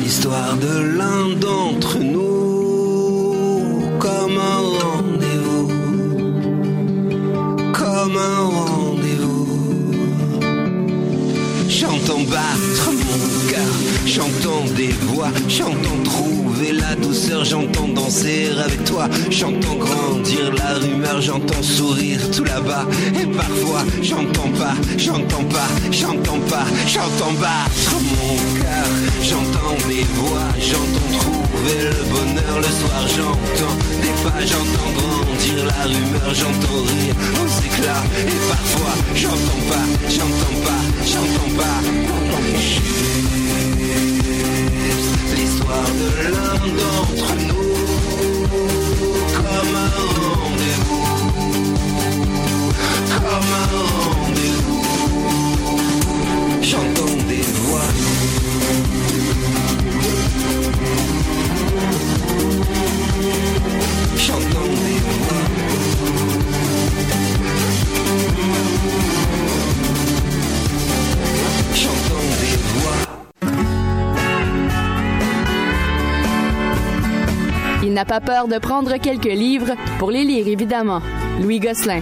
L'histoire de l'un d'entre nous, battre mon cœur, j'entends des voix, j'entends trouver la douceur, j'entends danser avec toi, j'entends grandir la rumeur, j'entends sourire tout là-bas, et parfois j'entends pas, j'entends pas, j'entends pas, j'entends battre mon cœur, j'entends des voix, j'entends trouver le bonheur le soir, j'entends des pas, j'entends grandir la rumeur, j'entends rire aux éclats, et parfois j'entends pas, j'entends pas, j'entends pas. L'histoire de l'un d'entre nous, comme un rendez-vous, comme un rendez-vous. N'a pas peur de prendre quelques livres pour les lire, évidemment. Louis Gosselin.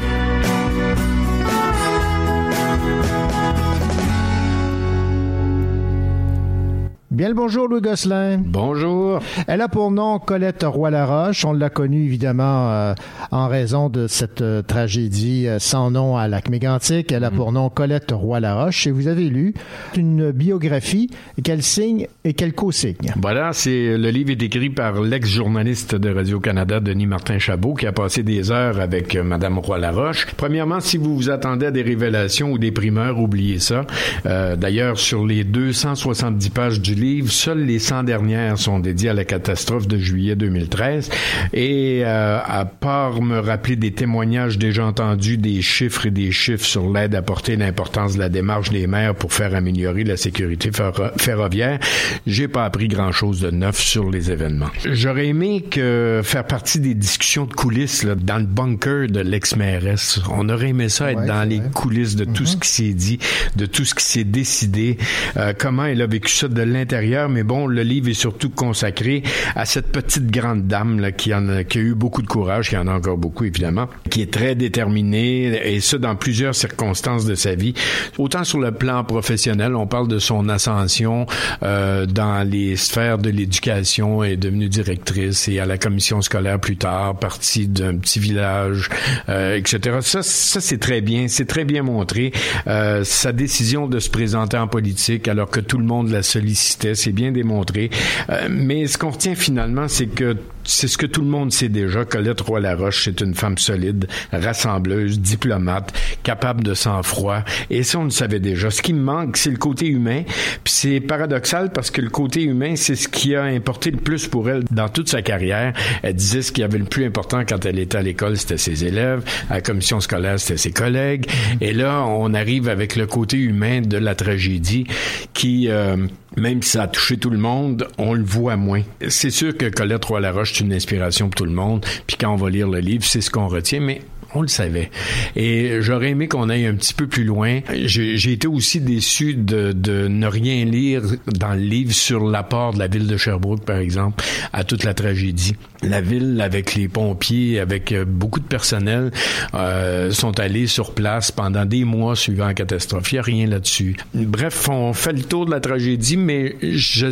Bien le bonjour, Louis Gosselin. Bonjour. Elle a pour nom Colette Roy-Laroche. On l'a connue évidemment euh, en raison de cette euh, tragédie euh, sans nom à lac mégantic. Elle a pour nom Colette Roy-Laroche. Et vous avez lu une biographie qu'elle signe et qu'elle co-signe. Voilà, c'est le livre est écrit par l'ex-journaliste de Radio-Canada, Denis Martin Chabot, qui a passé des heures avec Madame Roy-Laroche. Premièrement, si vous vous attendez à des révélations ou des primeurs, oubliez ça. D'ailleurs, sur les 270 pages du livre, livre, seules les 100 dernières sont dédiées à la catastrophe de juillet 2013. Et euh, à part me rappeler des témoignages déjà entendus, des chiffres et des chiffres sur l'aide apportée l'importance de la démarche des maires pour faire améliorer la sécurité ferro- ferroviaire, j'ai pas appris grand-chose de neuf sur les événements. J'aurais aimé que faire partie des discussions de coulisses là, dans le bunker de l'ex-mairesse. On aurait aimé ça être dans les coulisses de tout ce qui s'est dit, de tout ce qui s'est décidé, euh, comment elle a vécu ça de l'intérieur. Mais bon, le livre est surtout consacré à cette petite grande dame là, qui, en a, qui a eu beaucoup de courage, qui en a encore beaucoup évidemment, qui est très déterminée et ça dans plusieurs circonstances de sa vie. Autant sur le plan professionnel, on parle de son ascension euh, dans les sphères de l'éducation, est devenue directrice et à la commission scolaire plus tard, partie d'un petit village, euh, etc. Ça, ça c'est très bien, c'est très bien montré. Euh, sa décision de se présenter en politique alors que tout le monde la sollicitait, c'est bien démontré. Euh, mais ce qu'on retient finalement, c'est que c'est ce que tout le monde sait déjà. Colette Roy-Laroche, c'est une femme solide, rassembleuse, diplomate, capable de sang-froid. Et ça, on le savait déjà. Ce qui me manque, c'est le côté humain. Puis c'est paradoxal parce que le côté humain, c'est ce qui a importé le plus pour elle dans toute sa carrière. Elle disait ce qui avait le plus important quand elle était à l'école, c'était ses élèves. À la commission scolaire, c'était ses collègues. Et là, on arrive avec le côté humain de la tragédie qui... euh, même si ça a touché tout le monde, on le voit moins. C'est sûr que Colette Roy-Laroche, c'est une inspiration pour tout le monde. Puis quand on va lire le livre, c'est ce qu'on retient. Mais on le savait. Et j'aurais aimé qu'on aille un petit peu plus loin. J'ai j'ai été aussi déçu de, de ne rien lire dans le livre sur l'apport de la ville de Sherbrooke, par exemple, à toute la tragédie. La ville, avec les pompiers, avec euh, beaucoup de personnel, euh, sont allés sur place pendant des mois suivant la catastrophe. Il n'y a rien là-dessus. Bref, on fait le tour de la tragédie, mais je,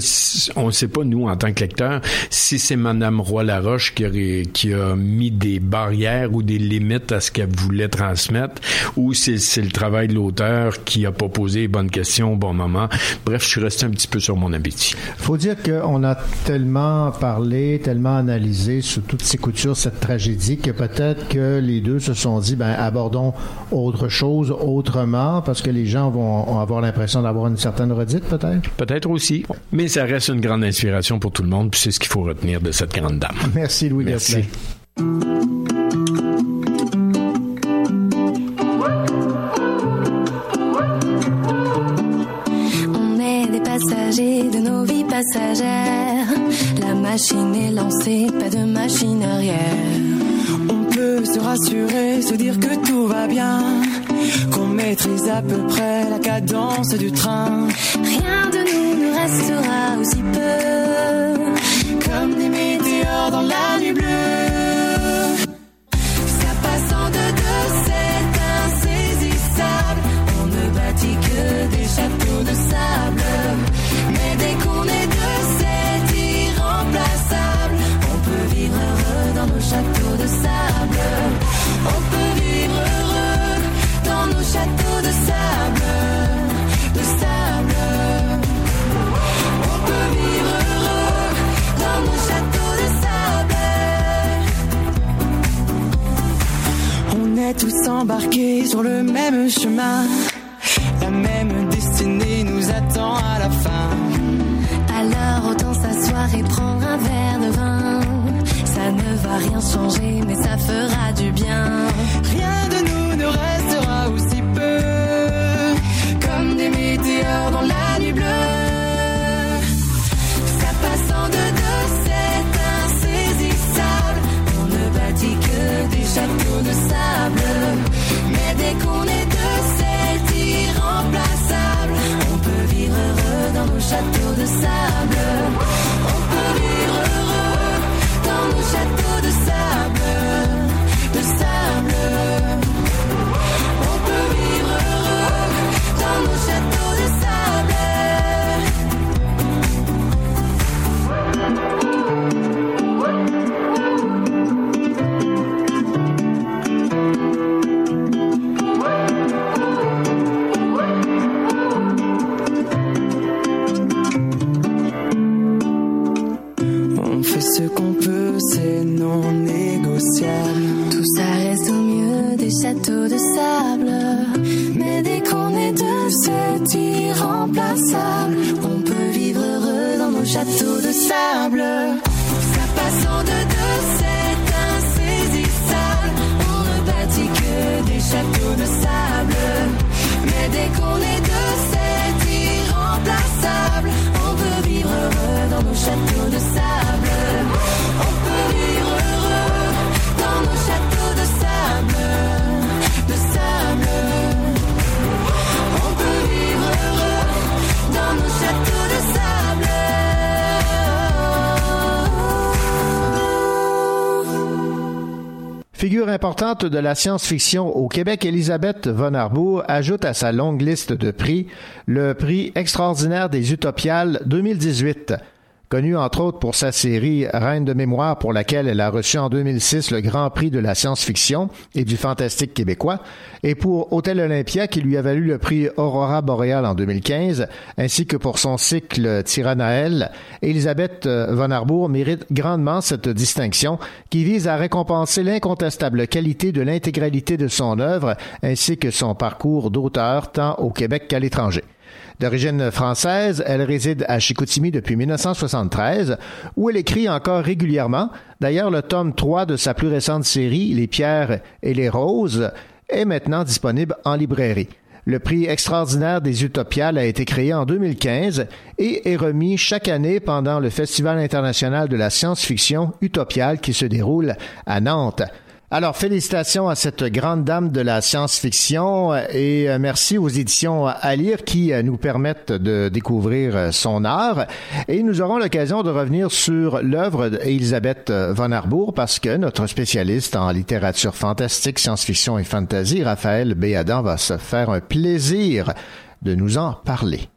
on ne sait pas, nous, en tant que lecteurs, si c'est Madame Roy-Laroche qui, aurait- qui a mis des barrières ou des limites à ce qu'elle voulait transmettre, ou c'est c'est le travail de l'auteur qui a pas posé les bonnes questions au bon moment. Bref, je suis resté un petit peu sur mon appétit. faut dire qu'on a tellement parlé, tellement analysé sous toutes ses coutures cette tragédie que peut-être que les deux se sont dit, ben, abordons autre chose autrement parce que les gens vont, vont avoir l'impression d'avoir une certaine redite, peut-être? Peut-être aussi. Mais ça reste une grande inspiration pour tout le monde, puis c'est ce qu'il faut retenir de cette grande dame. Merci, Louis Merci. On est des passagers de nos vies passagères. Machine est lancée, pas de machine arrière. On peut se rassurer, se dire que tout va bien, qu'on maîtrise à peu près la cadence du train. Rien de nous ne restera aussi peu. Comme des météores dans la nuit bleue. On peut vivre heureux dans nos châteaux de sable. De sable. On peut vivre heureux dans nos châteaux de sable. On est tous embarqués sur le même chemin. Importante de la science-fiction au Québec, Elisabeth Von Arbour ajoute à sa longue liste de prix le prix extraordinaire des Utopiales 2018. Connue entre autres pour sa série Reine de mémoire pour laquelle elle a reçu en 2006 le Grand Prix de la science-fiction et du fantastique québécois, et pour Hôtel Olympia qui lui a valu le prix Aurora Boreal en 2015, ainsi que pour son cycle Tyrannael, Elisabeth Von Arbour mérite grandement cette distinction qui vise à récompenser l'incontestable qualité de l'intégralité de son œuvre ainsi que son parcours d'auteur tant au Québec qu'à l'étranger. D'origine française, elle réside à Chicoutimi depuis 1973, où elle écrit encore régulièrement. D'ailleurs, le tome 3 de sa plus récente série, Les pierres et les roses, est maintenant disponible en librairie. Le prix extraordinaire des Utopiales a été créé en 2015 et est remis chaque année pendant le Festival international de la science-fiction Utopiale qui se déroule à Nantes. Alors, félicitations à cette grande dame de la science-fiction et euh, merci aux éditions à lire qui euh, nous permettent de découvrir euh, son art. Et nous aurons l'occasion de revenir sur l'œuvre d'Elisabeth Von Arbour parce que notre spécialiste en littérature fantastique, science-fiction et fantasy, Raphaël Béadan, va se faire un plaisir de nous en parler.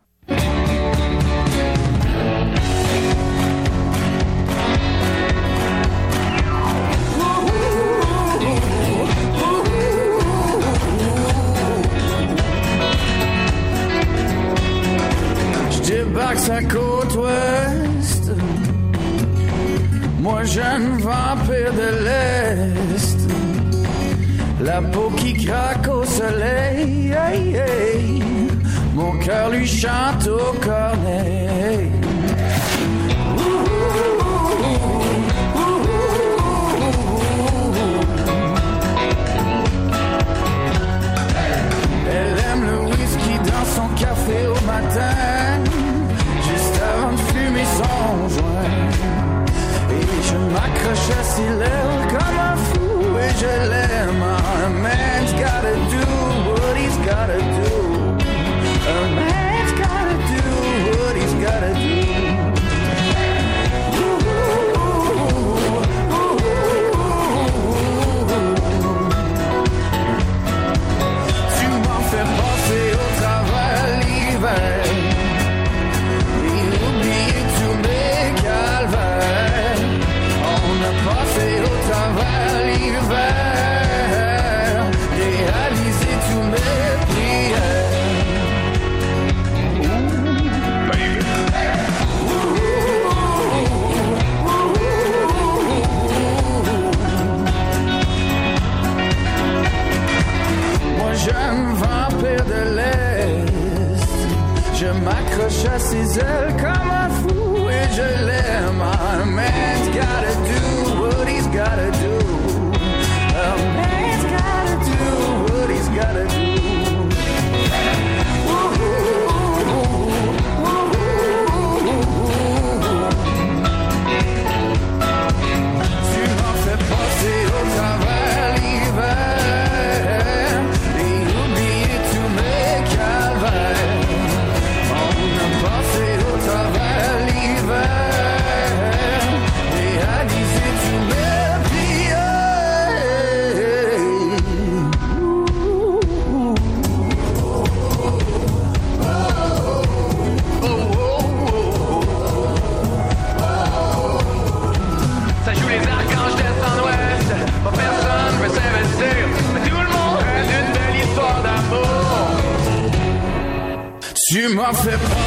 Tu m'as fait passer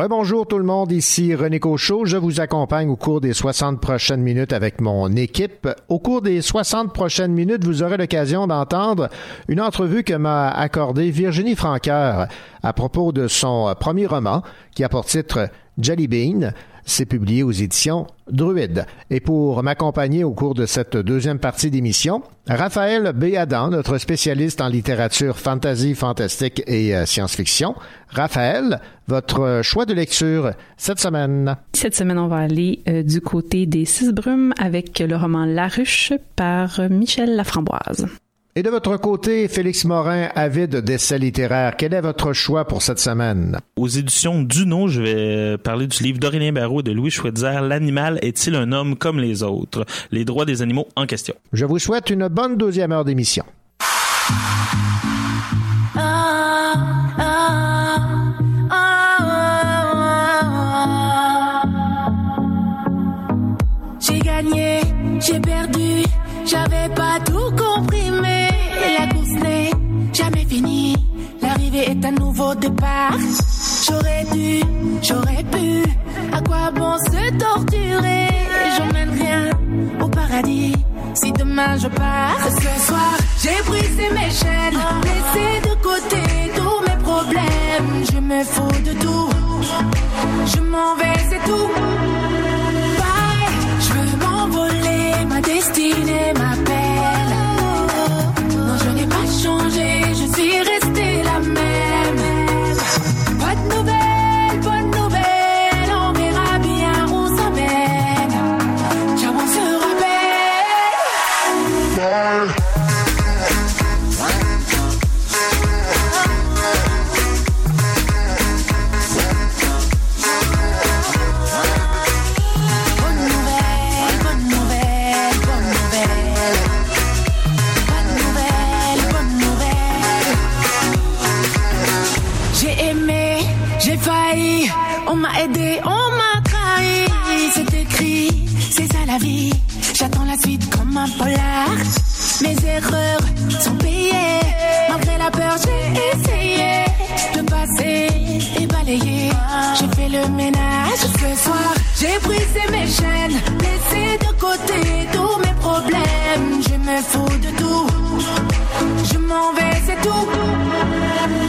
Rebonjour tout le monde, ici René Cochot. Je vous accompagne au cours des 60 prochaines minutes avec mon équipe. Au cours des 60 prochaines minutes, vous aurez l'occasion d'entendre une entrevue que m'a accordée Virginie Franqueur à propos de son premier roman qui a pour titre Jelly Bean. C'est publié aux éditions Druide. Et pour m'accompagner au cours de cette deuxième partie d'émission, Raphaël Béadan, notre spécialiste en littérature fantasy, fantastique et euh, science-fiction. Raphaël, votre choix de lecture cette semaine? Cette semaine, on va aller euh, du côté des Six Brumes avec le roman La Ruche par Michel Laframboise. Et de votre côté, Félix Morin, avide d'essais littéraires, quel est votre choix pour cette semaine? Aux éditions Duno, je vais parler du livre d'Aurélien Barrault et de Louis Schweitzer, L'animal est-il un homme comme les autres? Les droits des animaux en question. Je vous souhaite une bonne deuxième heure d'émission. J'ai gagné, j'ai perdu, j'avais pas tout est un nouveau départ. J'aurais dû, j'aurais pu, à quoi bon se torturer? J'emmène rien au paradis. Si demain je pars, ce soir j'ai brisé mes chaînes, laissé de côté tous mes problèmes. Je me fous de tout, je m'en vais, c'est tout. Bye, je veux m'envoler, ma destinée m'appelle. Comme un polar. Mes erreurs sont payées. Malgré la peur, j'ai essayé de passer et balayer. J'ai fait le ménage ce soir. J'ai brisé mes chaînes, laissé de côté tous mes problèmes. Je me fous de tout. Je m'en vais, c'est tout.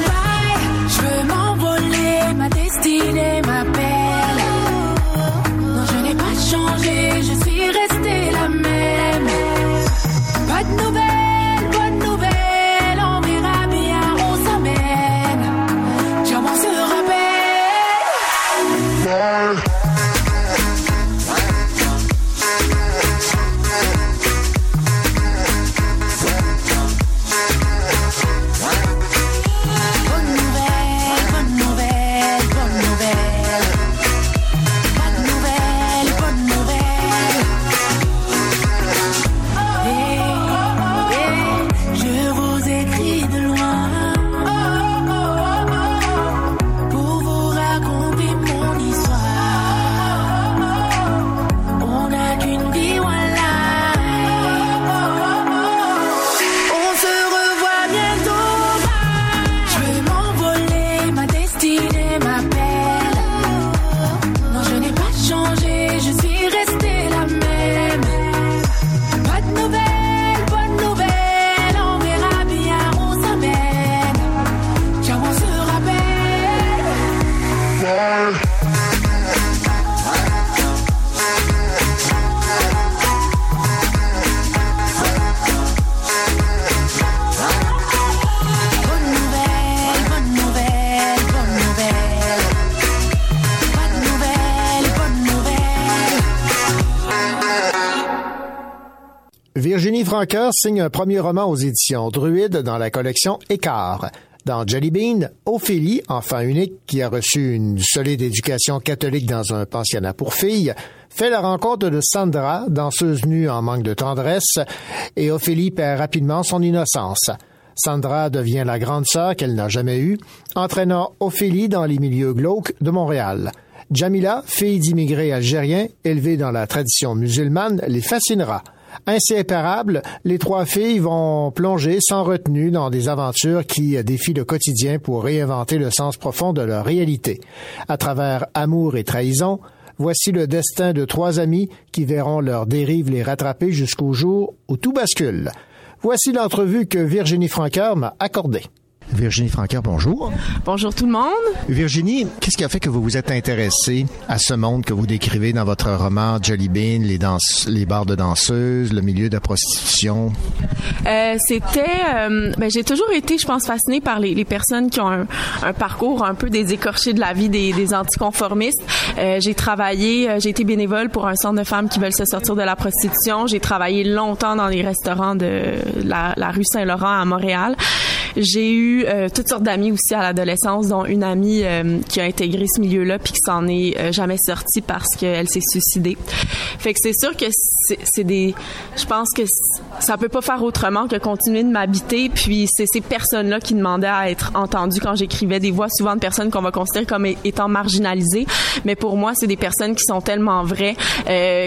Bye, je veux m'envoler, ma destinée m'appelle. Rappelle. Signe un premier roman aux éditions Druide dans la collection Écart. Dans Jelly Bean, Ophélie, enfant unique qui a reçu une solide éducation catholique dans un pensionnat pour filles, fait la rencontre de Sandra, danseuse nue en manque de tendresse, et Ophélie perd rapidement son innocence. Sandra devient la grande sœur qu'elle n'a jamais eue, entraînant Ophélie dans les milieux glauques de Montréal. Jamila, fille d'immigrés algériens élevée dans la tradition musulmane, les fascinera. Inséparables, les trois filles vont plonger sans retenue dans des aventures qui défient le quotidien pour réinventer le sens profond de leur réalité. À travers amour et trahison, voici le destin de trois amis qui verront leur dérive les rattraper jusqu'au jour où tout bascule. Voici l'entrevue que Virginie Francoeur m'a accordée. Virginie Francoeur, bonjour. Bonjour tout le monde. Virginie, qu'est-ce qui a fait que vous vous êtes intéressée à ce monde que vous décrivez dans votre roman Jolly Bean, les, danses, les bars de danseuses, le milieu de la prostitution? Euh, C'était, euh, ben, j'ai toujours été, je pense, fascinée par les, les personnes qui ont un, un, parcours un peu des écorchés de la vie des, des anticonformistes. Euh, j'ai travaillé, j'ai été bénévole pour un centre de femmes qui veulent se sortir de la prostitution. J'ai travaillé longtemps dans les restaurants de la, la rue Saint-Laurent à Montréal. J'ai eu euh, toutes sortes d'amis aussi à l'adolescence, dont une amie euh, qui a intégré ce milieu-là puis qui s'en est euh, jamais sortie parce qu'elle s'est suicidée. Fait que c'est sûr que c'est des, je pense que ça peut pas faire autrement que continuer de m'habiter. Puis c'est ces personnes-là qui demandaient à être entendues quand j'écrivais des voix, souvent de personnes qu'on va considérer comme étant marginalisées. Mais pour moi, c'est des personnes qui sont tellement vraies,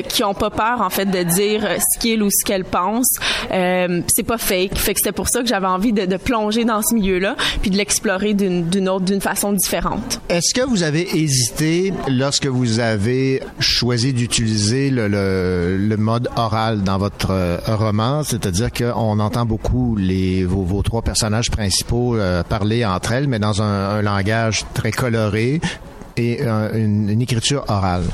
qui ont pas peur en fait de dire ce qu'ils ou ce qu'elles pensent. c'est pas fake. Fait que c'était pour ça que j'avais envie de, de plonger dans ce milieu-là, puis de l'explorer d'une autre, d'une façon différente. Est-ce que vous avez hésité lorsque vous avez choisi d'utiliser le, mode oral dans votre euh, roman, c'est-à-dire qu'on entend beaucoup les vos, trois personnages principaux euh, parler entre elles, mais dans un langage très coloré, et euh, une, une, écriture orale?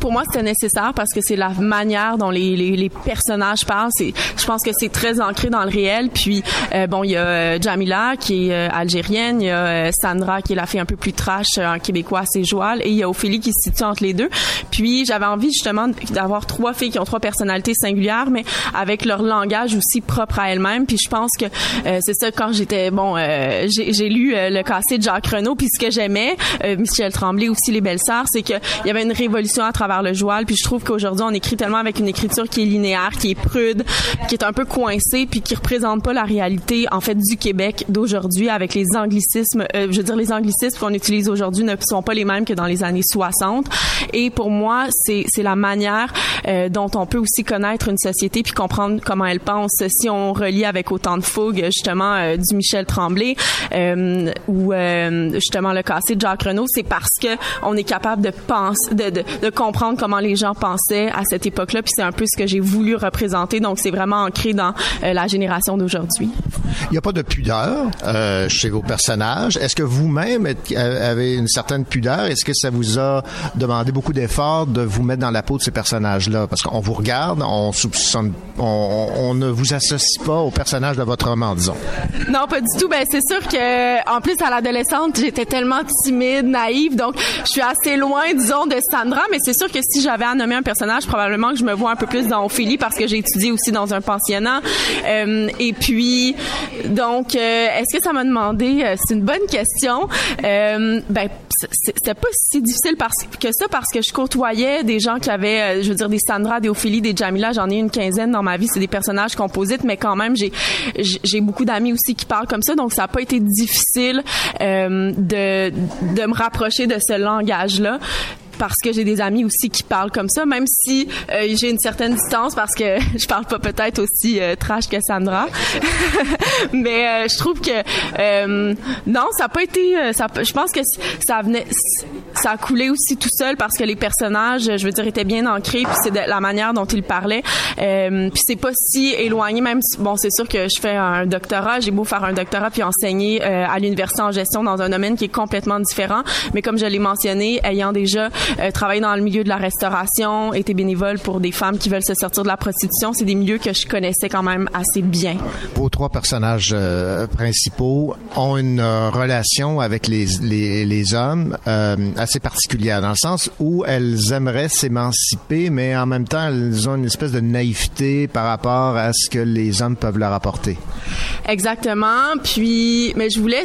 Pour moi, c'était nécessaire parce que c'est la manière dont les, les, les personnages parlent. Je pense que c'est très ancré dans le réel. Puis, euh, bon, il y a euh, Jamila qui est euh, algérienne, il y a euh, Sandra qui est la fille un peu plus trash, un québécois assez joual, et il y a Ophélie qui se situe entre les deux. Puis, j'avais envie justement d'avoir trois filles qui ont trois personnalités singulières, mais avec leur langage aussi propre à elles-mêmes. Puis, je pense que c'est ça quand j'étais, bon, j'ai lu le cassé de Jacques Renaud, puis ce que j'aimais, Michel Tremblay aussi les belles sœurs, c'est qu'il y avait une révolution à travers le joual. Puis je trouve qu'aujourd'hui, on écrit tellement avec une écriture qui est linéaire, qui est prude, qui est un peu coincée, puis qui représente pas la réalité en fait du Québec d'aujourd'hui avec les anglicismes. Euh, je veux dire, les anglicismes qu'on utilise aujourd'hui ne sont pas les mêmes que dans les années 60. Et pour moi, c'est c'est la manière euh, dont on peut aussi connaître une société puis comprendre comment elle pense. Si on relie avec autant de fougue justement euh, du Michel Tremblay euh, ou justement le cassé de Jacques Renaud, c'est parce que on est capable de penser, de, de, de, comprendre comment les gens pensaient à cette époque-là. Puis c'est un peu ce que j'ai voulu représenter. Donc c'est vraiment ancré dans euh, la génération d'aujourd'hui. Il n'y a pas de pudeur euh, chez vos personnages. Est-ce que vous-même avez une certaine pudeur? Est-ce que ça vous a demandé beaucoup d'efforts de vous mettre dans la peau de ces personnages-là? Parce qu'on vous regarde, on soupçonne, on, on, ne vous associe pas aux personnages de votre roman, disons. Non, pas du tout. Ben c'est sûr que en plus à l'adolescente, j'étais tellement timide, naïve, donc je suis assez loin, disons, de Sandra, mais c'est sûr que si j'avais à nommer un personnage, probablement que je me vois un peu plus dans Ophélie parce que j'ai étudié aussi dans un pensionnat. Euh, et puis, donc, euh, est-ce que ça m'a demandé, euh, c'est une bonne question. Euh, ben, c'était pas si difficile que ça parce que je côtoyais des gens qui avaient, je veux dire, des Sandra, des Ophélie, des Jamila. J'en ai une quinzaine dans ma vie. C'est des personnages composites, mais quand même, j'ai beaucoup d'amis aussi qui parlent comme ça, donc ça a pas été difficile de de me rapprocher de ce langage-là parce que j'ai des amis aussi qui parlent comme ça, même si euh, j'ai une certaine distance parce que (laughs) je parle pas peut-être aussi euh, trash que Sandra. (laughs) Mais euh, je trouve que euh, non, ça n'a pas été. euh, Ça, je pense que ça venait, ça a coulé aussi tout seul parce que les personnages, je veux dire, étaient bien ancrés. Puis c'est la manière dont ils parlaient. Euh, puis c'est pas si éloigné. Même si, bon, c'est sûr que je fais un doctorat. J'ai beau faire un doctorat puis enseigner à l'université en gestion dans un domaine qui est complètement différent. Mais comme je l'ai mentionné, ayant déjà euh, travaillé dans le milieu de la restauration, été bénévole pour des femmes qui veulent se sortir de la prostitution, c'est des milieux que je connaissais quand même assez bien. Vos trois personnages euh, principaux ont une euh, relation avec les, les, les hommes euh, assez particulière, dans le sens où elles aimeraient s'émanciper, mais en même temps, elles ont une espèce de naïveté par rapport à ce que les hommes peuvent leur apporter. Exactement. Puis, mais je voulais,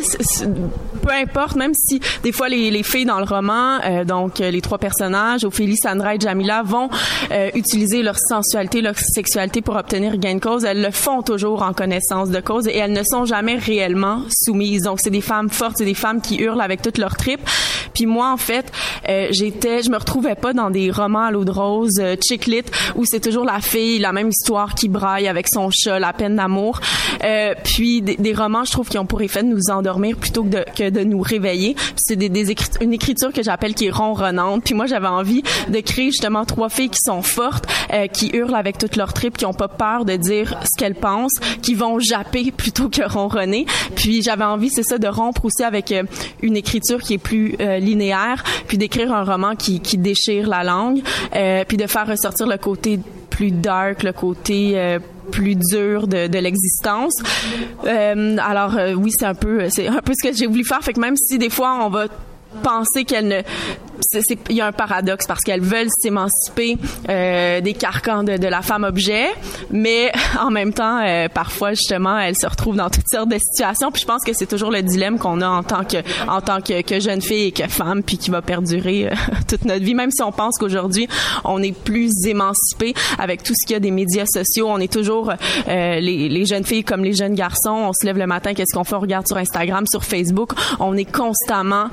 peu importe, même si des fois les, les filles dans le roman, euh, donc les trois personnages, Ophélie, Sandra et Jamila, vont euh, utiliser leur sensualité, leur sexualité pour obtenir gain de cause. Elles le font toujours en connaissance de cause et elles ne sont jamais réellement soumises. Donc, c'est des femmes fortes, c'est des femmes qui hurlent avec toutes leurs tripes. Puis moi, en fait, euh, j'étais, je me retrouvais pas dans des romans à l'eau de rose, euh, chick lit, où c'est toujours la fille, la même histoire qui braille avec son chat, la peine d'amour. Euh, puis des, des romans, je trouve, qui ont pour effet de nous endormir plutôt que de, que de nous réveiller. C'est des, des écrit- une écriture que j'appelle qui est ronronnante. Puis moi, j'avais envie de créer justement trois filles qui sont fortes, euh, qui hurlent avec toutes leurs tripes, qui ont pas peur de dire ce qu'elles pensent, qui vont japper (laughs) plutôt que ronronner. Puis j'avais envie, c'est ça, de rompre aussi avec euh, une écriture qui est plus euh, linéaire, puis d'écrire un roman qui, déchire la langue, puis de faire ressortir le côté plus dark, le côté plus dur de, l'existence. Alors oui, c'est un peu c'est un peu ce que j'ai voulu faire. Fait que même si des fois on va penser qu'elles ne il y a un paradoxe parce qu'elles veulent s'émanciper euh, des carcans de, de la femme objet, mais (laughs) en même temps, euh, parfois justement, elles se retrouvent dans toutes sortes de situations. Puis je pense que c'est toujours le dilemme qu'on a en tant que en tant que, que jeune fille et que femme, puis qui va perdurer euh, (laughs) toute notre vie. Même si on pense qu'aujourd'hui on est plus émancipé avec tout ce qu'il y a des médias sociaux, on est toujours euh, les, les jeunes filles comme les jeunes garçons. On se lève le matin, qu'est-ce qu'on fait? On regarde sur Instagram, sur Facebook. On est constamment.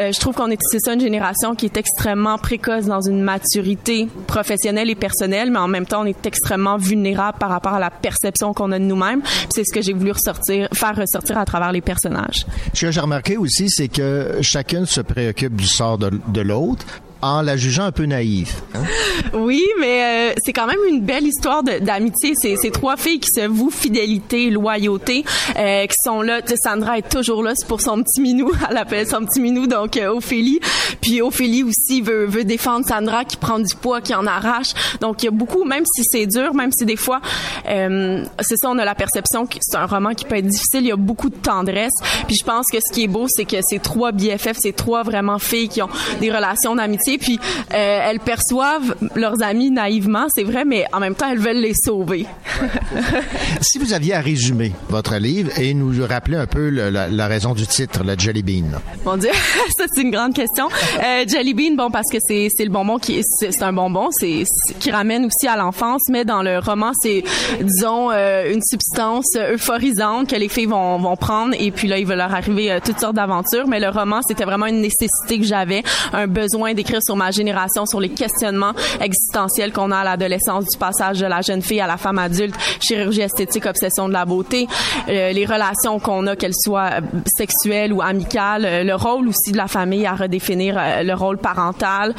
euh, je trouve qu'on est c'est ça une génération qui est extrêmement précoce dans une maturité professionnelle et personnelle, mais en même temps on est extrêmement vulnérable par rapport à la perception qu'on a de nous-mêmes. C'est ce que j'ai voulu ressortir, faire ressortir à travers les personnages. Ce que j'ai remarqué aussi, c'est que chacune se préoccupe du sort de l'autre en la jugeant un peu naïve. hein? (laughs) Oui, mais euh, c'est quand même une belle histoire d'amitié. C'est c'est trois filles qui se vouent fidélité, loyauté, euh, qui sont là. Sandra est toujours là, c'est pour son petit minou. (laughs) Elle appelle son petit minou, donc euh, Ophélie. Puis Ophélie aussi veut, veut défendre Sandra qui prend du poids, qui en arrache. Donc il y a beaucoup, même si c'est dur, même si des fois, euh, c'est ça, on a la perception que c'est un roman qui peut être difficile. Il y a beaucoup de tendresse. Puis je pense que ce qui est beau, c'est que ces trois BFF, ces trois vraiment filles qui ont des relations d'amitié, puis euh, elles perçoivent leurs amis naïvement, c'est vrai, mais en même temps, elles veulent les sauver. (laughs) si vous aviez à résumer votre livre et nous rappeler un peu le- la, la raison du titre, la Jelly Bean. Mon Dieu, (laughs) ça c'est une grande question. Euh, Jelly Bean, bon parce que c'est le bonbon qui c'est un bonbon, c'est c'est- qui ramène aussi à l'enfance, mais dans le roman c'est disons euh, une substance euphorisante que les filles vont vont prendre et puis là il va leur arriver euh, toutes sortes d'aventures. Mais le roman c'était vraiment une nécessité que j'avais, un besoin d'écrire sur ma génération, sur les questionnements existentiels qu'on a à l'adolescence, du passage de la jeune fille à la femme adulte, chirurgie esthétique, obsession de la beauté, euh, les relations qu'on a, qu'elles soient euh, sexuelles ou amicales, euh, le rôle aussi de la famille à redéfinir euh, le rôle parental.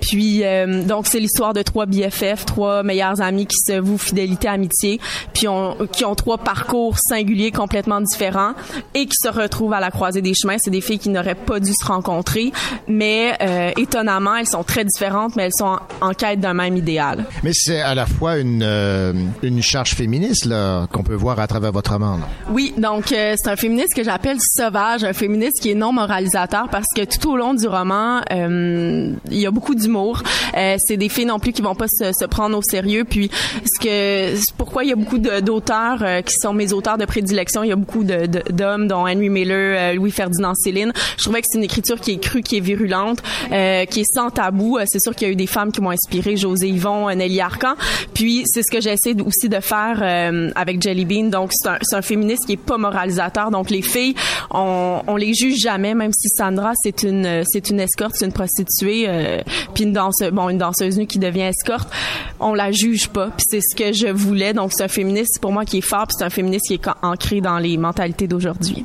Puis euh, donc c'est l'histoire de trois BFF, trois meilleurs amis qui se vouent fidélité, amitié, puis on, qui ont trois parcours singuliers complètement différents et qui se retrouvent à la croisée des chemins. C'est des filles qui n'auraient pas dû se rencontrer, mais euh, étonnamment elles sont très différentes, mais elles sont en, en quête d'un même idéal. Mais c'est à la fois une, euh, une charge féministe là, qu'on peut voir à travers votre roman. là. Oui, donc euh, c'est un féministe que j'appelle sauvage, un féministe qui est non moralisateur parce que tout au long du roman, euh, il y a beaucoup d'humour. Euh, c'est des filles non plus qui vont pas se, se prendre au sérieux. Puis ce que pourquoi il y a beaucoup de- d'auteurs euh, qui sont mes auteurs de prédilection. Il y a beaucoup de- de- d'hommes, dont Henry Miller, euh, Louis Ferdinand Céline. Je trouvais que c'est une écriture qui est crue, qui est virulente, euh, qui est sans tabou. Euh, C'est sûr qu'il y a eu des femmes qui m'ont inspiré, José Yvon, euh, Nelly Arcan. Puis c'est ce que j'essaie aussi de faire euh, avec Jelly Bean. Donc c'est un, un féministe qui est pas moralisateur. Donc les filles, on, on les juge jamais, même si Sandra c'est une euh, c'est une escorte, c'est une prostituée, euh, puis une danseuse, bon une danseuse nue qui devient escorte, on la juge pas. Puis c'est ce que je voulais. Donc c'est un féministe pour moi qui est fort, puis c'est un féministe qui est ancré dans les mentalités d'aujourd'hui.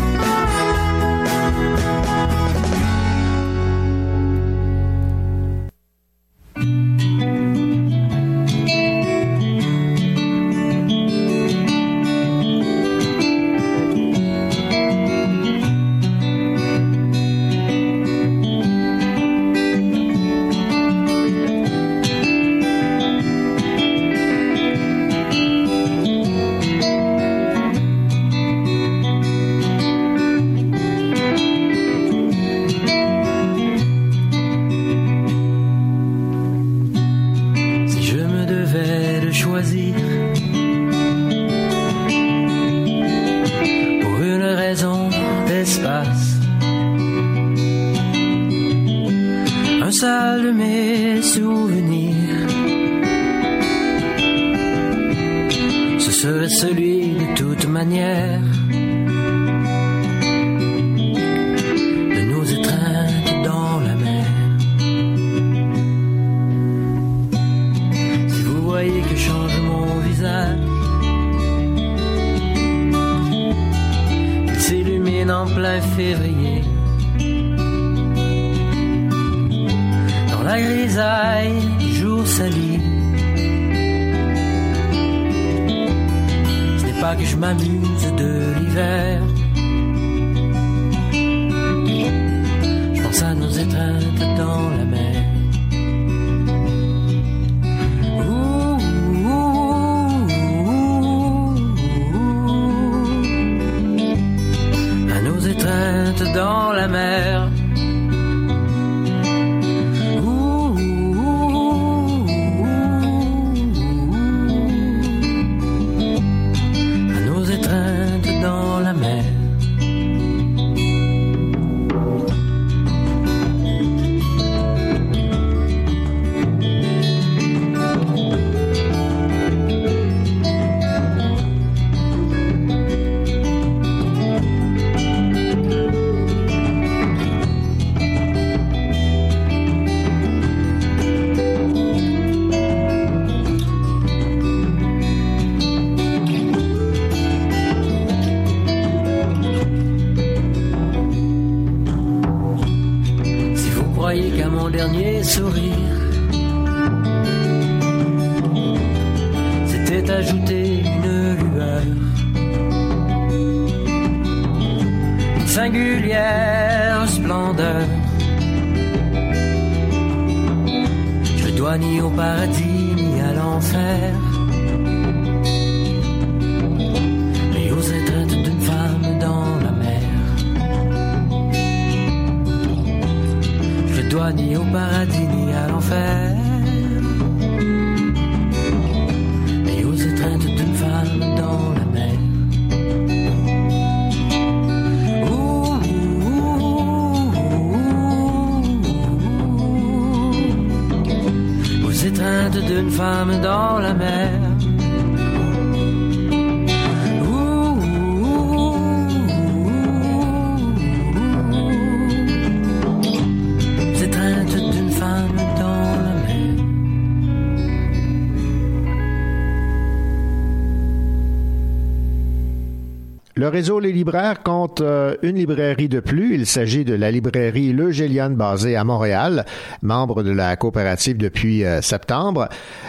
Réseau Les Libraires compte euh, une librairie de plus. Il s'agit de la librairie Le Géliane basée à Montréal, membre de la coopérative depuis euh, septembre.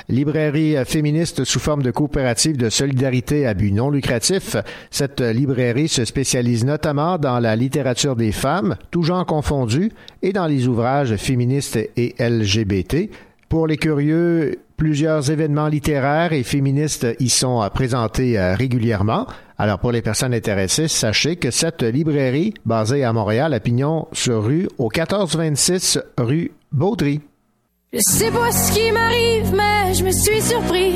Librairie euh, féministe sous forme de coopérative de solidarité à but non lucratif. Cette librairie se spécialise notamment dans la littérature des femmes, tout genre confondu, et dans les ouvrages féministes et LGBT. Pour les curieux, plusieurs événements littéraires et féministes y sont présentés euh, régulièrement. Alors pour les personnes intéressées, sachez que cette librairie, basée à Montréal, à Pignon sur rue, au 1426 rue Baudry. Je sais pas ce qui m'arrive, mais je me suis surpris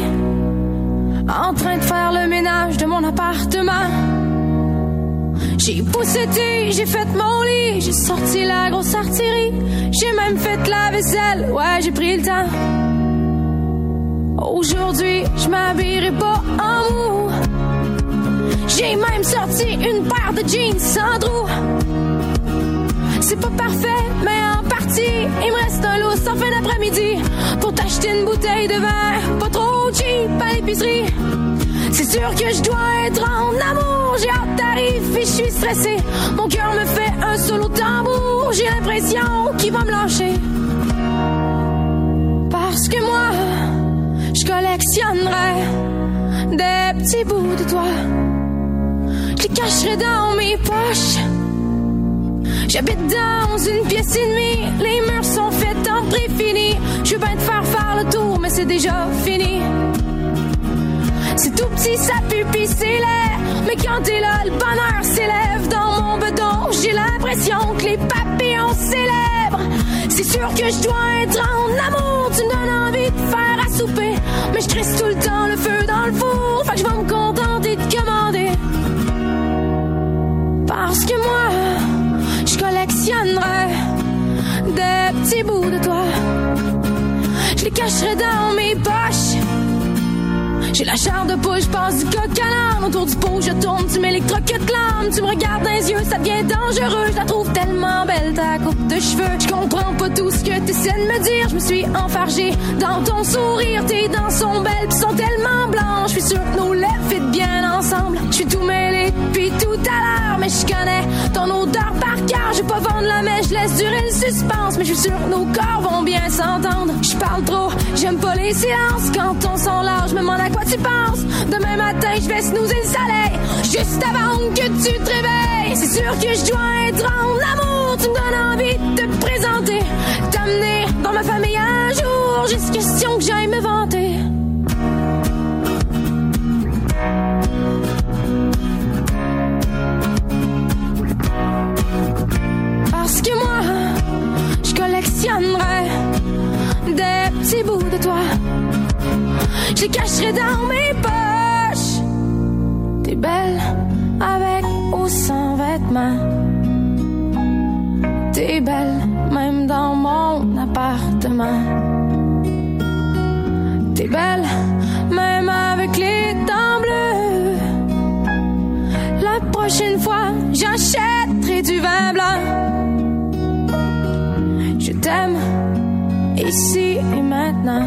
en train de faire le ménage de mon appartement. J'ai poussé tout, j'ai fait mon lit, j'ai sorti la grosse artillerie, j'ai même fait la vaisselle, ouais, j'ai pris le temps. Aujourd'hui, je m'habillerai pas en mou. J'ai même sorti une paire de jeans sans trou. C'est pas parfait, mais en partie, il me reste un lousse en fin d'après-midi pour t'acheter une bouteille de vin, pas trop cheap à l'épicerie. C'est sûr que je dois être en amour, j'ai hâte d'arriver, je suis stressée. Mon cœur me fait un solo tambour, j'ai l'impression qu'il va me lâcher. Parce que moi, je collectionnerai des petits bouts de toi. Je les cacherai dans mes poches. J'habite dans une pièce et demie, les murs sont faits en prix fini. Je bien te faire faire le tour, mais c'est déjà fini. C'est tout petit, ça pis c'est laid. Mais quand t'es là, le bonheur s'élève dans mon bedon. J'ai l'impression que les papillons célèbrent. C'est sûr que je dois être en amour. Tu me donnes envie de faire à souper. Mais je crisse tout le temps le feu dans le four. Fait que je vais me contenter de commander. Parce que moi, je collectionnerai des petits bouts de toi. Je les cacherai dans mes poches. J'ai la chair de poule, je passe du coq à l'âne. Autour du pot, je tourne, tu m'électrocutes l'âme. Tu me regardes dans les yeux, ça devient dangereux. Je la trouve tellement belle, ta coupe de cheveux. Je comprends pas tout ce que t'essaies de me dire. Je me suis enfargée dans ton sourire. Tes dents sont belles, pis sont tellement blanches. Je suis sûre que nos lèvres fit bien ensemble. Je suis tout mêlé depuis tout à l'heure, mais je connais ton odeur par cœur. Je vais pas vendre la mèche, je laisse durer le suspense. Mais je suis sûre que nos corps vont bien s'entendre. Je parle trop, j'aime pas les silences. Quand on sent large, je me demande à quoi tu penses. Demain matin, je vais snoozer le soleil. Juste avant que tu te réveilles. C'est sûr que je dois être en amour. Tu me donnes envie de te présenter. T'amener dans ma famille un jour. Juste question que j'aille me vanter. Parce que moi, je collectionnerai des petits bouts de toi. Je les cacherai dans mes poches. T'es belle avec ou sans vêtements. T'es belle même dans mon appartement. T'es belle même avec les dents bleues. La prochaine fois, j'achèterai du vin blanc. Je t'aime ici et maintenant.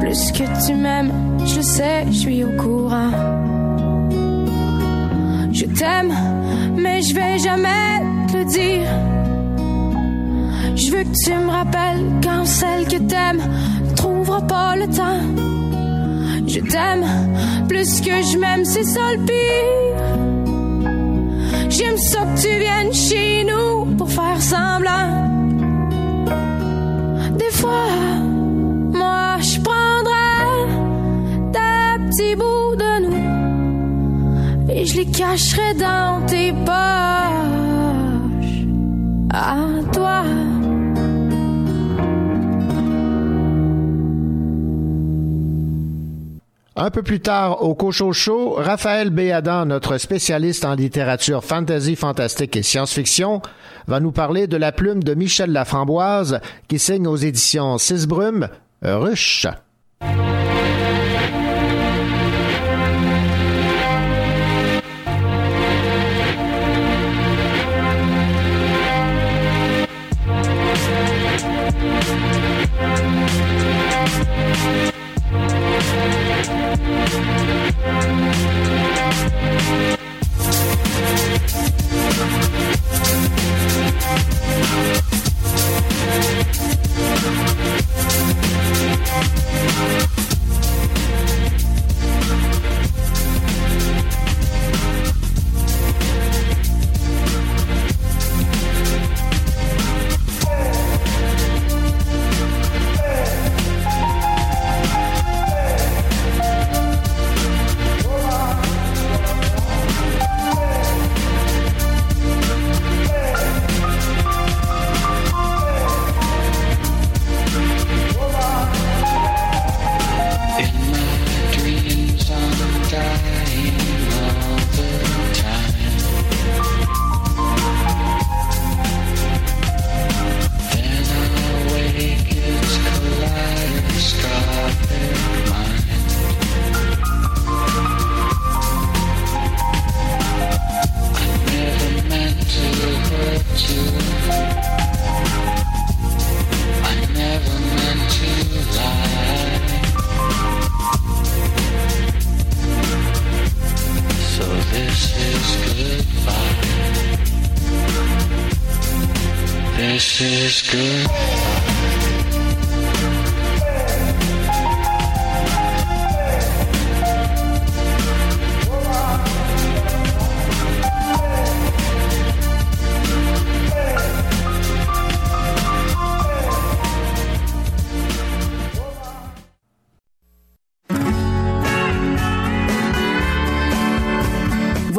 Plus que tu m'aimes, je sais, je suis au courant. Je t'aime, mais je vais jamais te le dire. Je veux que tu me rappelles quand celle que t'aimes ne trouvera pas le temps. Je t'aime, plus que je m'aime, c'est ça le pire. J'aime ça que tu viennes chez nous faire semblant. Des fois, moi, je prendrais des petits bouts de nous et je les cacherais dans tes poches. À toi. Un peu plus tard, au Cocho Show, Raphaël Béadan, notre spécialiste en littérature fantasy, fantastique et science-fiction, va nous parler de la plume de Michel Laframboise qui signe aux éditions Cisbrume, Ruche.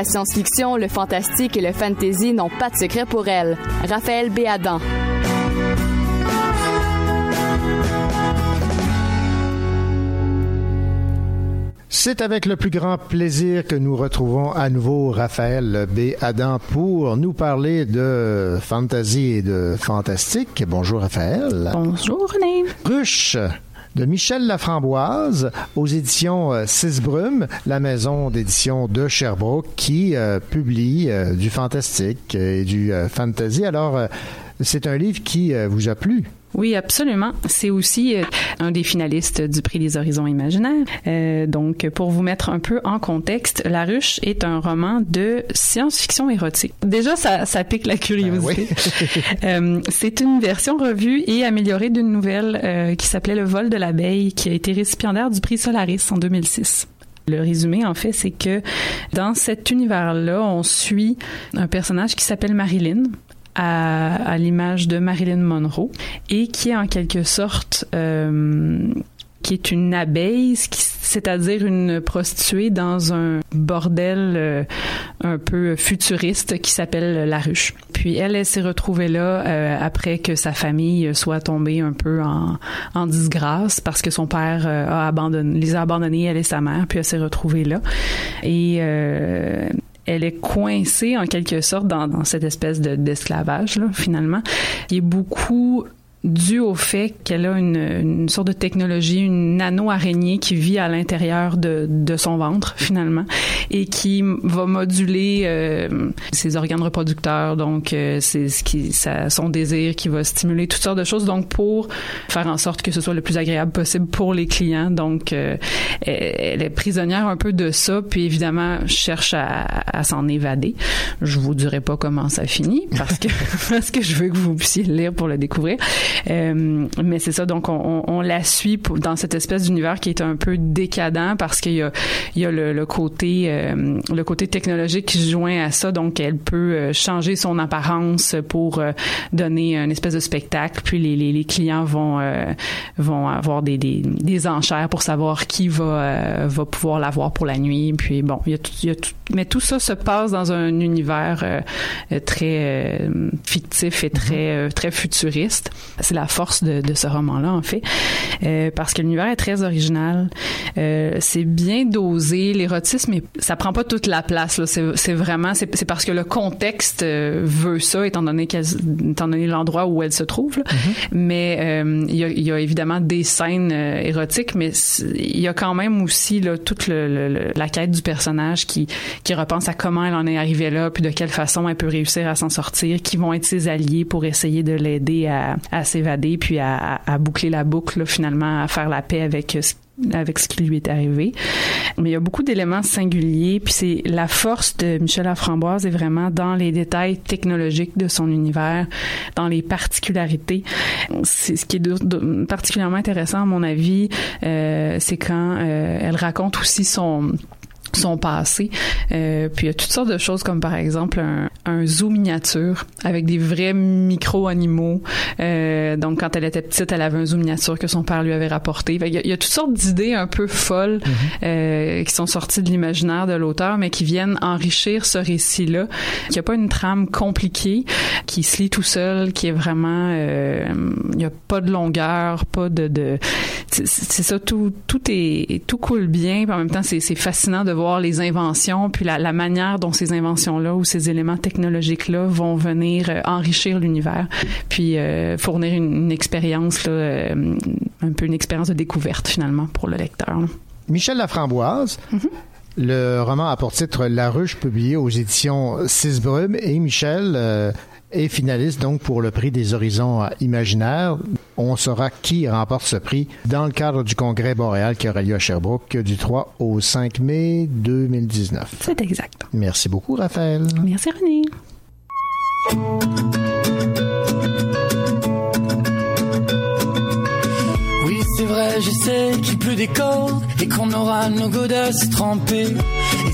La science-fiction, le fantastique et le fantasy n'ont pas de secret pour elle. Raphaël Béadan. C'est avec le plus grand plaisir que nous retrouvons à nouveau Raphaël B. Adam pour nous parler de fantasy et de fantastique. Bonjour Raphaël. Bonjour René. Ruche de Michel Laframboise aux éditions euh, Six Brumes, la maison d'édition de Sherbrooke qui euh, publie euh, du fantastique et du euh, fantasy. Alors, euh, c'est un livre qui euh, vous a plu? Oui, absolument. C'est aussi euh, un des finalistes du prix des horizons imaginaires. Euh, donc, pour vous mettre un peu en contexte, La Ruche est un roman de science-fiction érotique. Déjà, ça, ça pique la curiosité. (laughs) Euh, c'est une version revue et améliorée d'une nouvelle euh, qui s'appelait Le vol de l'abeille, qui a été récipiendaire du prix Solaris en 2006. Le résumé, en fait, c'est que dans cet univers-là, on suit un personnage qui s'appelle Marilyn, à, à l'image de Marilyn Monroe et qui est en quelque sorte euh, qui est une abeille, c'est-à-dire une prostituée dans un bordel euh, un peu futuriste qui s'appelle La Ruche. Puis elle, elle s'est retrouvée là euh, après que sa famille soit tombée un peu en, en disgrâce parce que son père euh, a abandonné, les a abandonnés, elle et sa mère, puis elle s'est retrouvée là. Et euh, elle est coincée en quelque sorte dans, cette espèce de- d'esclavage là finalement. Il est beaucoup dû au fait qu'elle a une, une sorte de technologie, une nano-araignée qui vit à l'intérieur de, de son ventre, finalement, et qui va moduler euh, ses organes reproducteurs, donc euh, c'est ce qui, ça, son désir qui va stimuler toutes sortes de choses, donc pour faire en sorte que ce soit le plus agréable possible pour les clients. Donc, euh, elle est prisonnière un peu de ça, puis évidemment cherche à, à s'en évader. Je vous dirai pas comment ça finit, parce que (laughs) parce que je veux que vous puissiez le lire pour le découvrir. Euh, mais c'est ça, donc on, on, on la suit pour- dans cette espèce d'univers qui est un peu décadent parce qu'il y a, il y a le, le côté euh, le côté technologique qui se joint à ça, donc elle peut euh, changer son apparence pour euh, donner une espèce de spectacle, puis les, les, les clients vont euh, vont avoir des, des, des enchères pour savoir qui va euh, va pouvoir la voir pour la nuit, puis bon, il y a tout, il y a tout mais tout ça se passe dans un univers très euh, fictif et très euh, très futuriste. C'est la force de, de ce roman-là en fait, Euh, parce que l'univers est très original. Euh, c'est bien dosé, l'érotisme, ça prend pas toute la place. C'est vraiment c'est parce que le contexte euh, veut ça, étant donné étant donné l'endroit où elle se trouve. là. Mais il y, a, il y a évidemment des scènes érotiques, mais il y a quand même aussi là, toute le, le- le- la quête du personnage qui qui repense à comment elle en est arrivée là, puis de quelle façon elle peut réussir à s'en sortir, qui vont être ses alliés pour essayer de l'aider à, à s'évader, puis à, boucler la boucle finalement, à faire la paix avec ce avec ce qui lui est arrivé. Mais il y a beaucoup d'éléments singuliers, puis c'est la force de Michel Laframboise est vraiment dans les détails technologiques de son univers, dans les particularités. C'est ce qui est particulièrement intéressant à mon avis, euh, c'est quand euh, elle raconte aussi son son passé. Euh, puis il y a toutes sortes de choses comme par exemple un, un zoo miniature avec des vrais micro-animaux. Euh, donc quand elle était petite, elle avait un zoo miniature que son père lui avait rapporté. Fait qu'il y a- il y, a toutes sortes d'idées un peu folles euh, qui sont sorties de l'imaginaire de l'auteur, mais qui viennent enrichir ce récit-là. Il n'y a pas une trame compliquée qui se lit tout seul, qui est vraiment... euh, Il n'y a pas de longueur, pas de... de c'est ça, tout, tout est tout coule bien, puis en même temps c'est c'est fascinant de voir les inventions, puis la, la manière dont ces inventions-là ou ces éléments technologiques-là vont venir euh, enrichir l'univers, puis euh, fournir une, une expérience là, euh, un peu une expérience de découverte finalement pour le lecteur. là. Michel Laframboise. Le roman a pour titre La Ruche, publié aux éditions Six Brumes. Et Michel euh, est finaliste donc pour le prix des horizons euh, imaginaires. On saura qui remporte ce prix dans le cadre du congrès boréal qui aura lieu à Sherbrooke du 3 au 5 mai 2019. C'est exact. Merci beaucoup, Raphaël. Merci René. Oui, c'est vrai, je sais qu'il pleut des cordes et qu'on aura nos godasses trempées.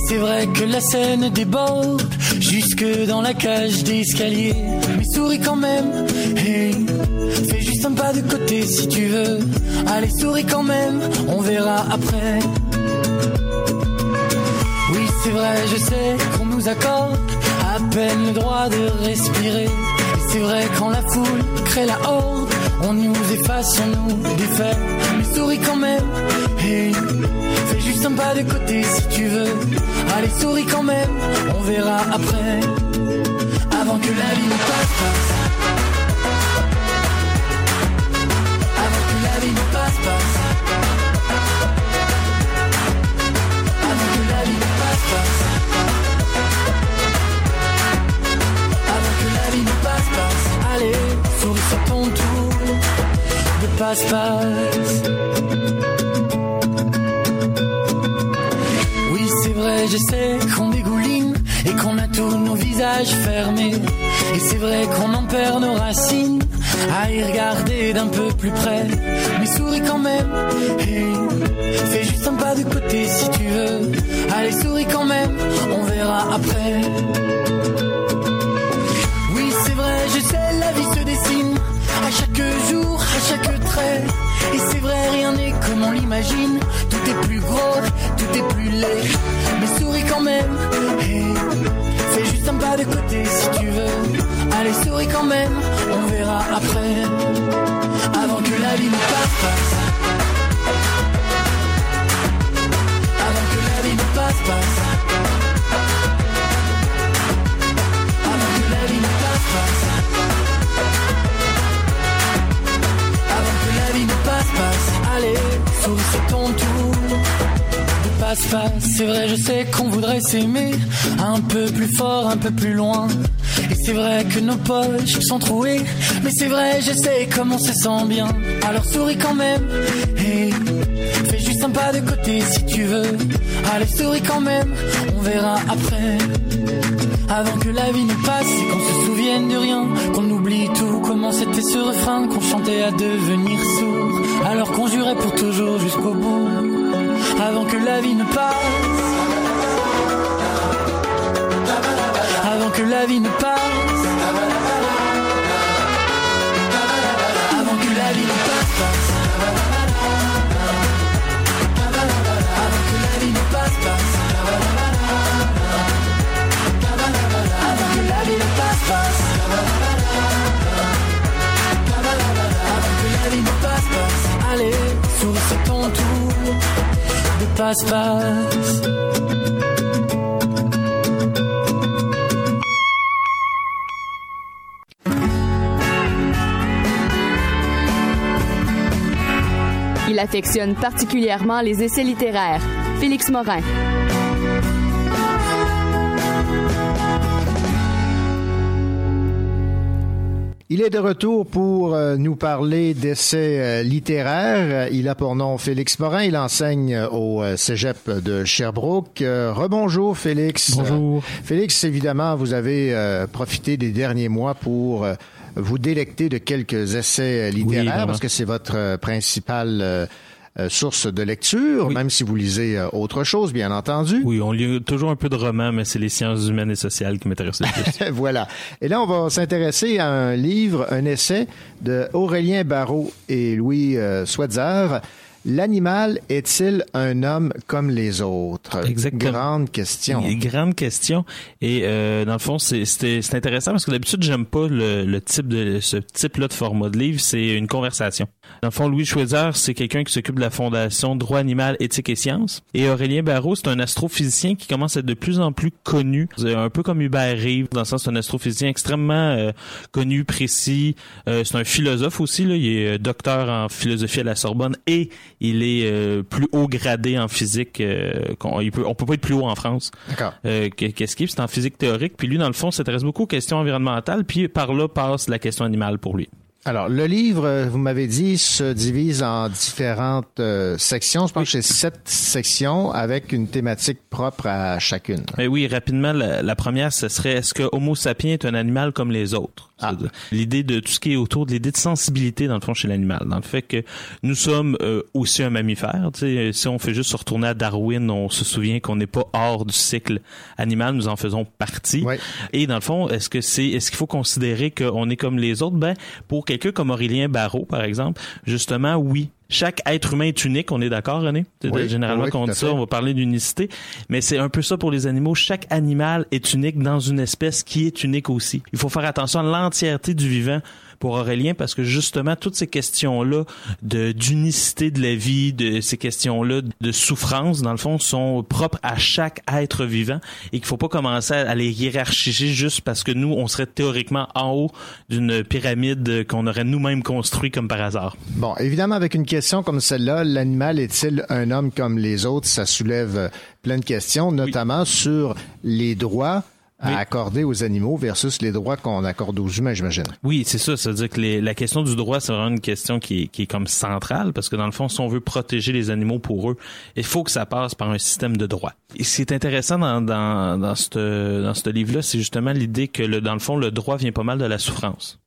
C'est vrai que la scène déborde jusque dans la cage d'escalier. Mais souris quand même, fais juste un pas de côté si tu veux. Allez, souris quand même, on verra après. Oui, c'est vrai, je sais qu'on nous accorde à peine le droit de respirer. C'est vrai quand la foule crée la horde, on nous efface, on nous défait. Mais souris quand même, hey, fais juste un pas de côté si tu veux. Allez, souris quand même, on verra après. Avant que la vie nous passe, passe. Avant que la vie nous passe, passe. Avant que la vie nous passe, passe. Passe-passe. Oui, c'est vrai, je sais qu'on dégouline et qu'on a tous nos visages fermés. Et c'est vrai qu'on en perd nos racines à y regarder d'un peu plus près. Mais souris quand même, hey, fais juste un pas de côté si tu veux. Allez, souris quand même, on verra après. À chaque jour, à chaque trait. Et c'est vrai, rien n'est comme on l'imagine. Tout est plus gros, tout est plus laid. Mais souris quand même, hey, fais juste un pas de côté si tu veux. Allez, souris quand même, on verra après. Avant que la vie nous passe, passe. Avant que la vie nous passe, passe. C'est vrai, je sais qu'on voudrait s'aimer un peu plus fort, un peu plus loin. Et c'est vrai que nos poches sont trouées. Mais c'est vrai, je sais comme on se sent bien. Alors souris quand même. Hey, fais juste un pas de côté si tu veux. Allez, souris quand même. On verra après. Avant que la vie nous passe et qu'on se souvienne de rien, qu'on oublie tout, comment c'était ce refrain qu'on chantait à devenir sourd, alors qu'on jurait pour toujours jusqu'au bout. Avant que la vie ne passe, avant que la vie ne passe, avant que la vie ne passe, avant que la vie ne passe. Avant que la vie ne passe. Avant que la vie ne passe. Allez, sur tour de Il affectionne particulièrement les essais littéraires. Félix Morin. Il est de retour pour euh, nous parler d'essais euh, littéraires. Il a pour nom Félix Morin. Il enseigne au euh, Cégep de Sherbrooke. Rebonjour Félix. Bonjour. Félix, évidemment, vous avez profité des derniers mois pour vous délecter de quelques essais littéraires parce que c'est votre euh, source de lecture, même si vous lisez euh, autre chose, bien entendu. Oui, on lit toujours un peu de romans, mais c'est les sciences humaines et sociales qui m'intéressent le plus. (laughs) voilà. Et là, on va s'intéresser à un livre, un essai de Aurélien Barrault et Louis euh, Swetzer. L'animal est-il un homme comme les autres? Exactement. Grande question. Grande question. Et euh, dans le fond, c'est intéressant parce que d'habitude, j'aime pas le, le type de ce type-là de format de livre. C'est une conversation. Dans le fond, Louis Schweitzer, c'est quelqu'un qui s'occupe de la fondation Droit animal, éthique et sciences. Et Aurélien Barrault, c'est un astrophysicien qui commence à être de plus en plus connu, un peu comme Hubert Reeves, dans le sens c'est un astrophysicien extrêmement euh, connu, précis. Euh, c'est un philosophe aussi. Là. Il est euh, docteur en philosophie à la Sorbonne et il est euh, plus haut gradé en physique. euh, qu'on- il peut, on peut pas être plus haut en France. D'accord. Euh, que- qu'est-ce qu'il est? C'est en physique théorique. Puis lui, dans le fond, s'intéresse beaucoup aux questions environnementales. Puis par là passe la question animale pour lui. Alors, le livre, euh, vous m'avez dit, se divise en différentes euh, sections. Je pense que c'est sept sections avec une thématique propre à chacune. Mais oui, rapidement, la, la première, ce serait est-ce que Homo sapiens est un animal comme les autres? C'est-à-dire L'idée de tout ce qui est autour de l'idée de sensibilité, dans le fond, chez l'animal. Dans le fait que nous sommes euh, aussi un mammifère. Tu sais, si on fait juste se retourner à Darwin, on se souvient qu'on n'est pas hors du cycle animal, nous en faisons partie. Et dans le fond, est-ce que c'est est-ce qu'il faut considérer qu'on est comme les autres? Ben, pour quelqu'un comme Aurélien Barrault, par exemple, justement, oui. Chaque être humain est unique, on est d'accord, René? Oui, généralement oui, quand on dit ça, on va parler d'unicité. Mais c'est un peu ça pour les animaux. Chaque animal est unique dans une espèce qui est unique aussi. Il faut faire attention à l'entièreté du vivant pour Aurélien parce que justement toutes ces questions-là de d'unicité de la vie, de ces questions-là de souffrance dans le fond sont propres à chaque être vivant et qu'il faut pas commencer à, les hiérarchiser juste parce que nous on serait théoriquement en haut d'une pyramide qu'on aurait nous-mêmes construit comme par hasard. Bon, évidemment, avec une question comme celle-là, l'animal est-il un homme comme les autres? Ça soulève plein de questions, notamment sur les droits à accorder aux animaux versus les droits qu'on accorde aux humains, j'imagine. Oui, c'est ça. Ça veut dire que les- la question du droit, c'est vraiment une question qui est, qui est comme centrale, parce que dans le fond, si on veut protéger les animaux pour eux, il faut que ça passe par un système de droit. Et ce qui est intéressant dans, dans, dans ce dans ce livre-là, c'est justement l'idée que le, dans le fond, le droit vient pas mal de la souffrance.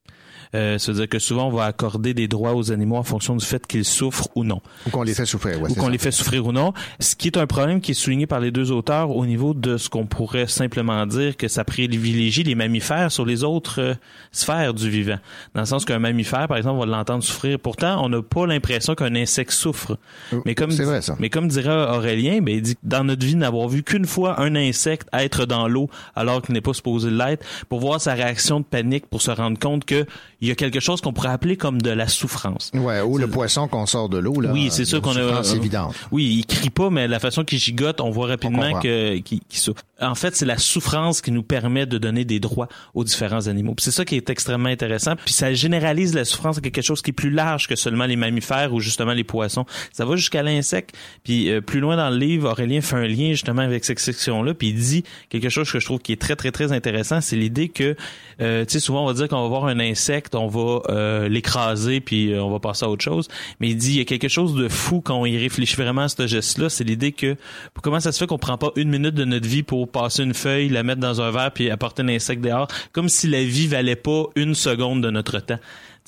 Euh, ça veut dire que souvent, on va accorder des droits aux animaux en fonction du fait qu'ils souffrent ou non. Ou qu'on les fait souffrir, ouais, Ou qu'on les fait souffrir ou non. Ce qui est un problème qui est souligné par les deux auteurs au niveau de ce qu'on pourrait simplement dire que ça privilégie les mammifères sur les autres euh, sphères du vivant. Dans le sens qu'un mammifère, par exemple, on va l'entendre souffrir. Pourtant, on n'a pas l'impression qu'un insecte souffre. Mais comme, c'est vrai, ça. mais comme dirait Aurélien, ben, il dit dans notre vie, n'avoir vu qu'une fois un insecte être dans l'eau alors qu'il n'est pas supposé l'être, pour voir sa réaction de panique, pour se rendre compte que il y a quelque chose qu'on pourrait appeler comme de la souffrance. Ouais, ou le poisson qu'on sort de l'eau, là. Oui, c'est sûr qu'on a. souffrance évidente. Oui, il crie pas, mais la façon qu'il gigote, on voit rapidement que qu'il qu'il souffre. En fait, c'est la souffrance qui nous permet de donner des droits aux différents animaux. C'est ça qui est extrêmement intéressant. Puis ça généralise la souffrance à quelque chose qui est plus large que seulement les mammifères ou justement les poissons. Ça va jusqu'à l'insecte. Puis euh, plus loin dans le livre, Aurélien fait un lien justement avec cette section-là. Puis il dit quelque chose que je trouve qui est très très très intéressant, c'est l'idée que, euh, tu sais, souvent on va dire qu'on va voir un insecte, on va euh, l'écraser puis euh, on va passer à autre chose. Mais il dit il y a quelque chose de fou quand on y réfléchit vraiment à ce geste-là, c'est l'idée que comment ça se fait qu'on prend pas une minute de notre vie pour passer une feuille, la mettre dans un verre puis apporter un insecte dehors, comme si la vie valait pas une seconde de notre temps.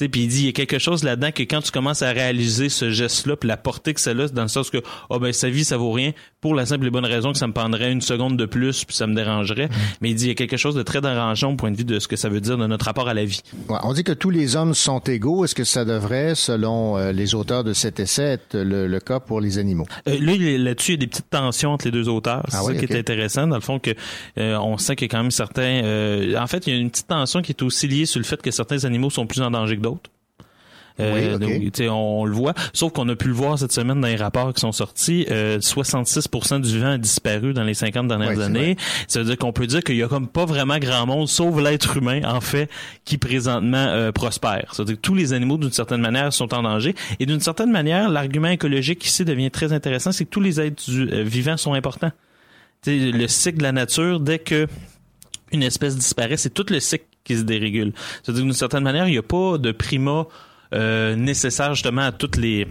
Puis il dit il y a quelque chose là-dedans que quand tu commences à réaliser ce geste-là, puis la portée que ça a, dans le sens que oh ben sa vie ça vaut rien pour la simple et bonne raison que ça me prendrait une seconde de plus puis ça me dérangerait. Mais il dit il y a quelque chose de très dérangeant au point de vue de ce que ça veut dire de notre rapport à la vie. Ouais, on dit que tous les hommes sont égaux. Est-ce que ça devrait, selon euh, les auteurs de cet essai, être le, le cas pour les animaux? Euh, là-dessus, il y a des petites tensions entre les deux auteurs. C'est Ah ça oui, qui est intéressant, dans le fond, que euh, on sent qu'il y a quand même certains... euh, en fait, il y a une petite tension qui est aussi liée sur le fait que certains animaux sont plus en danger que d'autres. Euh, Oui, tu sais, on, le voit. Sauf qu'on a pu le voir cette semaine dans les rapports qui sont sortis. Euh, 66% du vivant a disparu dans les 50 dernières Ouais, années. Ça veut dire qu'on peut dire qu'il y a comme pas vraiment grand monde, sauf l'être humain, en fait, qui présentement euh, prospère. C'est-à-dire que tous les animaux, d'une certaine manière, sont en danger. Et d'une certaine manière, l'argument écologique ici devient très intéressant, c'est que tous les êtres euh, vivants sont importants. Le cycle de la nature, dès que une espèce disparaît, c'est tout le cycle qui se dérégule. C'est-à-dire que d'une certaine manière, il n'y a pas de prima euh, nécessaire justement à toutes les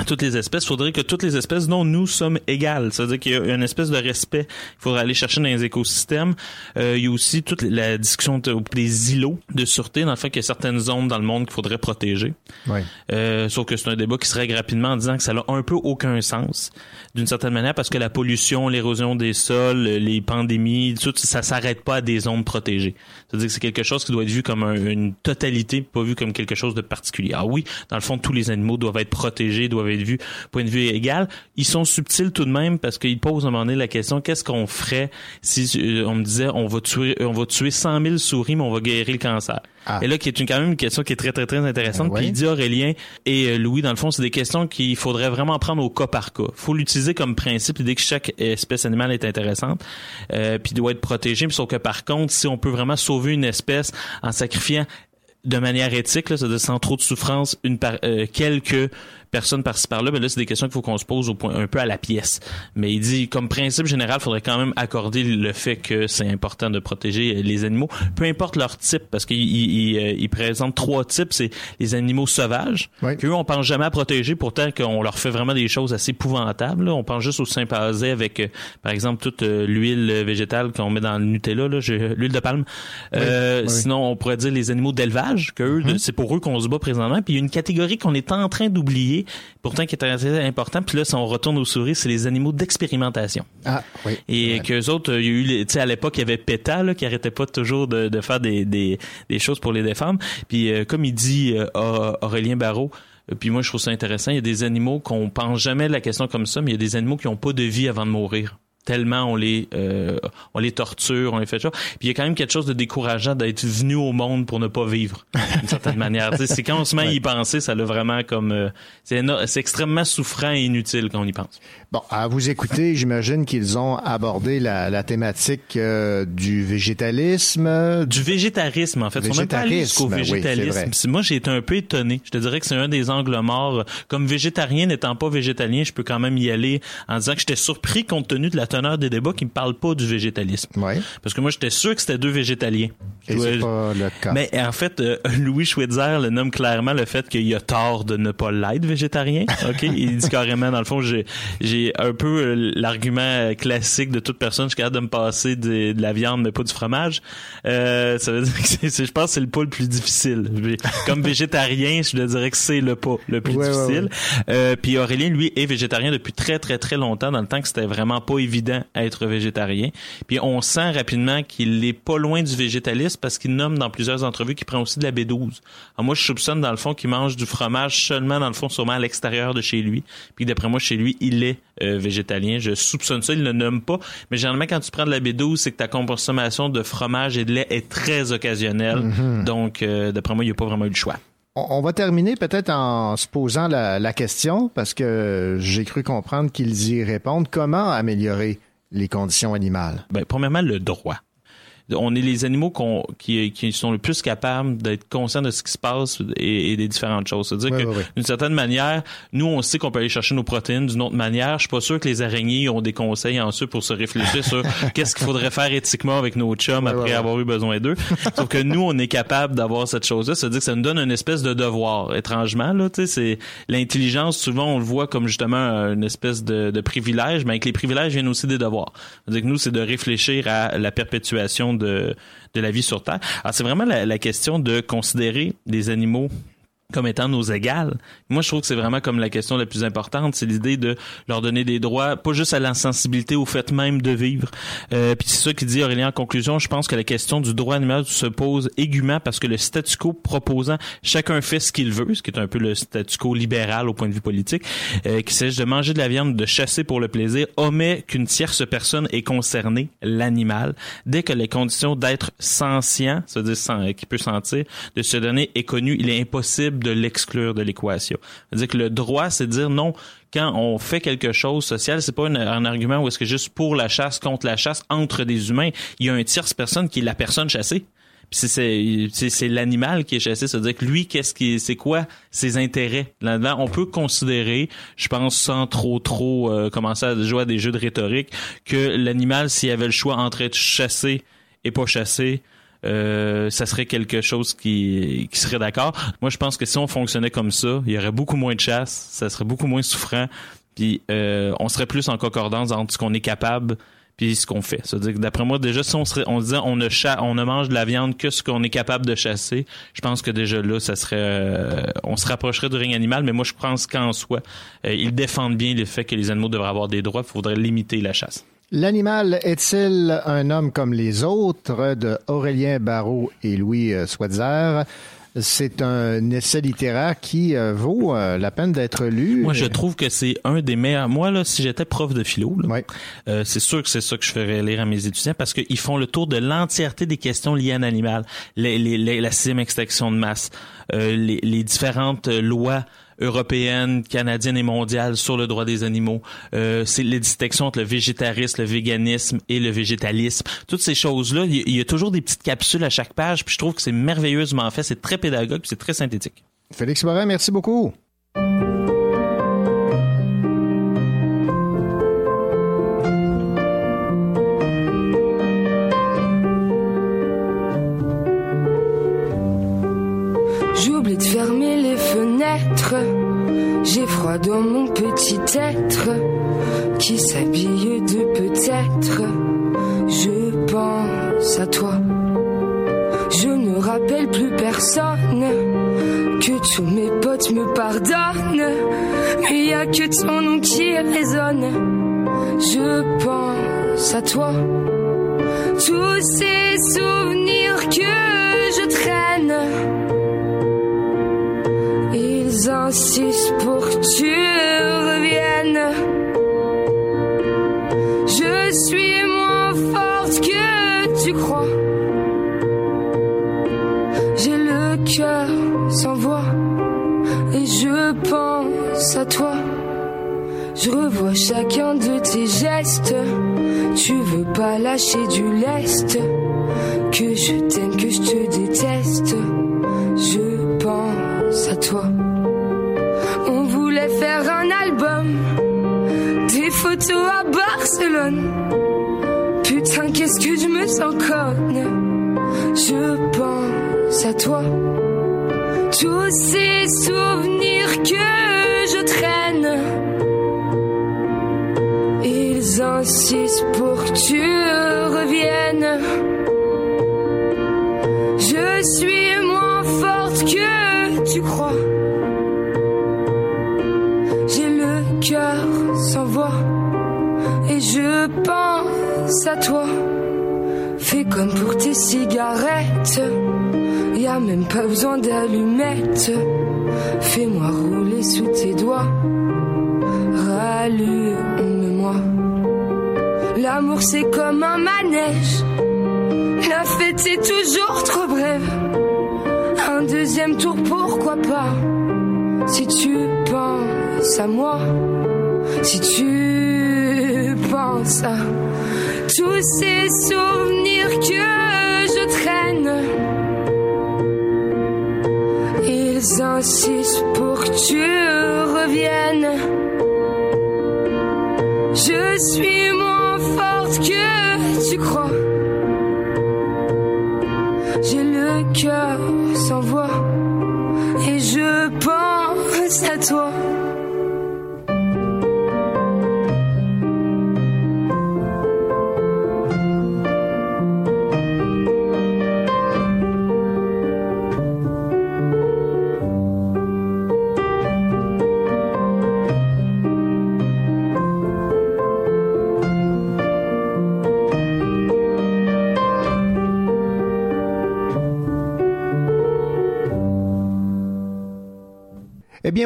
à toutes les espèces. Il faudrait que toutes les espèces dont nous sommes égales. C'est-à-dire qu'il y a une espèce de respect qu'il faudrait aller chercher dans les écosystèmes. Euh, il y a aussi toute la discussion de- des îlots de sûreté, dans le fait qu'il y a certaines zones dans le monde qu'il faudrait protéger. Ouais. Euh, sauf que c'est un débat qui se règle rapidement en disant que ça n'a un peu aucun sens, d'une certaine manière, parce que la pollution, l'érosion des sols, les pandémies, tout ça s'arrête pas à des zones protégées. C'est-à-dire que c'est quelque chose qui doit être vu comme un- une totalité, pas vu comme quelque chose de particulier. Ah oui, dans le fond, tous les animaux doivent être protégés, doivent être vus point de vue égal. Ils sont subtils tout de même parce qu'ils posent à un moment donné la question qu'est-ce qu'on ferait si euh, on me disait on va tuer on va tuer 100 000 souris mais on va guérir le cancer. Et là, qui est une, quand même une question qui est très, très, très intéressante. Puis il dit Aurélien et euh, Louis, dans le fond, c'est des questions qu'il faudrait vraiment prendre au cas par cas. faut l'utiliser comme principe, l'idée que chaque espèce animale est intéressante, euh, puis doit être protégée. Puis sauf que par contre, si on peut vraiment sauver une espèce en sacrifiant de manière éthique, là, c'est-à-dire sans trop de souffrance, une par- euh, quelques personnes par-ci par-là, mais là, c'est des questions qu'il faut qu'on se pose au point, un peu à la pièce. Mais il dit, comme principe général, il faudrait quand même accorder le fait que c'est important de protéger les animaux, peu importe leur type, parce qu'il il, il, euh, il présente trois types, c'est les animaux sauvages, qu'eux, on pense jamais à protéger, pourtant qu'on leur fait vraiment des choses assez épouvantables. là. On pense juste au symphasé avec, euh, par exemple, toute euh, l'huile végétale qu'on met dans le Nutella, l'huile de palme. Euh, oui. Sinon, on pourrait dire les animaux d'élevage, que eux, c'est pour eux qu'on se bat présentement. Puis il y a une catégorie qu'on est en train d'oublier, pourtant qui est assez important. Puis là, si on retourne aux souris, c'est les animaux d'expérimentation. Ah, oui. Et qu'eux autres, euh, il y a eu, les- tu sais, à l'époque, il y avait PETA, là, qui arrêtait pas toujours de, de faire des, des, des choses pour les défendre. Puis, euh, comme il dit euh, Au- Aurélien Barrault, puis moi, je trouve ça intéressant. Il y a des animaux qu'on pense jamais de la question comme ça, mais il y a des animaux qui ont pas de vie avant de mourir. Tellement on les, euh, on les torture, on les fait ça. Puis il y a quand même quelque chose de décourageant d'être venu au monde pour ne pas vivre, d'une certaine manière. C'est quand on se met à y penser, ça l'a vraiment comme, euh, c'est extrêmement souffrant et inutile quand on y pense. Bon, à vous écouter, j'imagine qu'ils ont abordé la, la thématique euh, du végétalisme. Du végétarisme, en fait. Ils sont même pas allés jusqu'au Végétarisme, oui, c'est végétalisme. moi, j'ai été un peu étonné. Je te dirais que c'est un des angles morts. Comme végétarien n'étant pas végétalien, je peux quand même y aller en disant que j'étais surpris compte tenu de la des débats qui me parlent pas du végétalisme. Parce que moi, j'étais sûr que c'était deux végétaliens. Je Et dois- c'est pas le cas. mais en fait, euh, (laughs) Louis Schweitzer le nomme clairement le fait qu'il a tort de ne pas l'être végétarien. Ok, (laughs) il dit carrément dans le fond, j'ai j'ai un peu euh, l'argument classique de toute personne, je suis capable de me passer de, de la viande mais pas du fromage. Euh, ça veut (laughs) dire que c'est, c'est- je pense que c'est le pas le plus difficile. Comme végétarien, je dirais que c'est le pas le plus Ouais, ouais, difficile. Euh, puis Aurélien, lui, est végétarien depuis très très très longtemps, dans le temps que c'était vraiment pas évident être végétarien. Puis on sent rapidement qu'il est pas loin du végétalisme parce qu'il nomme dans plusieurs entrevues qu'il prend aussi de la B12. Alors moi, je soupçonne dans le fond qu'il mange du fromage seulement dans le fond, sûrement à l'extérieur de chez lui. Puis d'après moi, chez lui, il est euh, végétalien. Je soupçonne ça, il ne le nomme pas. Mais généralement, quand tu prends de la B12, c'est que ta consommation de fromage et de lait est très occasionnelle. Mhm. Donc, euh, d'après moi, il n'y a pas vraiment eu le choix. On, va terminer peut-être en se posant la, la question, parce que j'ai cru comprendre qu'ils y répondent. Comment améliorer les conditions animales? Ben, premièrement, le droit. On est les animaux qu'on- qui, qui sont le plus capables d'être conscients de ce qui se passe et, et des différentes choses. C'est-à-dire Ouais, que, ouais, ouais. d'une certaine manière, nous, on sait qu'on peut aller chercher nos protéines d'une autre manière. Je suis pas sûr que les araignées ont des conseils en pour se réfléchir sur (laughs) qu'est-ce qu'il faudrait faire éthiquement avec nos chums après avoir eu besoin d'eux. Sauf que nous, on est capable d'avoir cette chose-là. C'est-à-dire que ça nous donne une espèce de devoir. Étrangement, là, tu sais, c'est l'intelligence. Souvent, on le voit comme justement une espèce de, de privilège, mais avec les privilèges viennent aussi des devoirs. C'est-à-dire que nous, c'est de réfléchir à la perpétuation de, de la vie sur Terre. Alors, c'est vraiment la, la question de considérer les animaux comme étant nos égales. Moi, je trouve que c'est vraiment comme la question la plus importante, c'est l'idée de leur donner des droits, pas juste à la sensibilité au fait même de vivre. Euh, puis c'est ça qui dit Aurélien en conclusion. Je pense que la question du droit animal se pose aiguement parce que le statu quo proposant chacun fait ce qu'il veut, ce qui est un peu le statu quo libéral au point de vue politique, euh, qu'il s'agisse de manger de la viande, de chasser pour le plaisir, omet qu'une tierce personne est concernée, l'animal, dès que les conditions d'être sentient, c'est-à-dire sans- qui peut sentir, de se donner est connu, il est impossible de l'exclure de l'équation. C'est-à-dire que le droit, c'est de dire non, quand on fait quelque chose social, c'est pas un, un argument où est-ce que juste pour la chasse, contre la chasse, entre des humains, il y a une tierce personne qui est la personne chassée. C'est- c'est l'animal qui est chassé, c'est-à-dire que lui, qu'est-ce qui, c'est quoi ses intérêts? Là-dedans On peut considérer, je pense, sans trop trop euh, commencer à jouer à des jeux de rhétorique, que l'animal, s'il avait le choix entre être chassé et pas chassé, euh, ça serait quelque chose qui, serait d'accord. Moi, je pense que si on fonctionnait comme ça, il y aurait beaucoup moins de chasse, ça serait beaucoup moins souffrant, puis euh, on serait plus en concordance entre ce qu'on est capable puis ce qu'on fait. C'est-à-dire que d'après moi, déjà, si on serait, on disait on ne on ne mange de la viande que ce qu'on est capable de chasser, je pense que déjà là, ça serait, euh, on se rapprocherait du règne animal. Mais moi, je pense qu'en soi, euh, ils défendent bien le fait que les animaux devraient avoir des droits. Il faudrait limiter la chasse. L'animal est-il un homme comme les autres? De Aurélien Barrault et Louis euh, Switzer? C'est un essai littéraire qui euh, vaut euh, la peine d'être lu. Moi, je trouve que c'est un des meilleurs. Moi, là, si j'étais prof de philo, là, euh, c'est sûr que c'est ça que je ferais lire à mes étudiants parce qu'ils font le tour de l'entièreté des questions liées à un animal. Les, les- les- la sixième extraction de masse, les, les différentes lois européennes, canadiennes et mondiales sur le droit des animaux. Euh, c'est les distinctions entre le végétarisme, le véganisme et le végétalisme. Toutes ces choses-là, il y, a toujours des petites capsules à chaque page, puis je trouve que c'est merveilleusement fait, c'est très pédagogue, c'est très synthétique. Félix Morin, merci beaucoup. J'ai froid dans mon petit être qui s'habille de peut-être. Je pense à toi. Je ne rappelle plus personne. Que tous mes potes me pardonnent. Mais y a que ton nom qui résonne. Je pense à toi. Tous ces souvenirs que je traîne ils insistent pour que tu reviennes. Je suis moins forte que tu crois. J'ai le cœur sans voix et je pense à toi. Je revois chacun de tes gestes. Tu veux pas lâcher du lest. Que je t'aime, que je te déteste. Je pense à toi. Putain, qu'est-ce que je me sens conne. Je pense à toi. Tous ces souvenirs que je traîne. Ils insistent pour que tu reviennes. Je suis à toi. Fais comme pour tes cigarettes. Y a même pas besoin d'allumettes. Fais-moi rouler sous tes doigts. Rallume-moi. L'amour c'est comme un manège. La fête est toujours trop brève. Un deuxième tour, pourquoi pas? Si tu penses à moi, si tu penses à tous ces souvenirs que je traîne. Ils insistent pour que tu reviennes. Je suis moins forte que tu crois.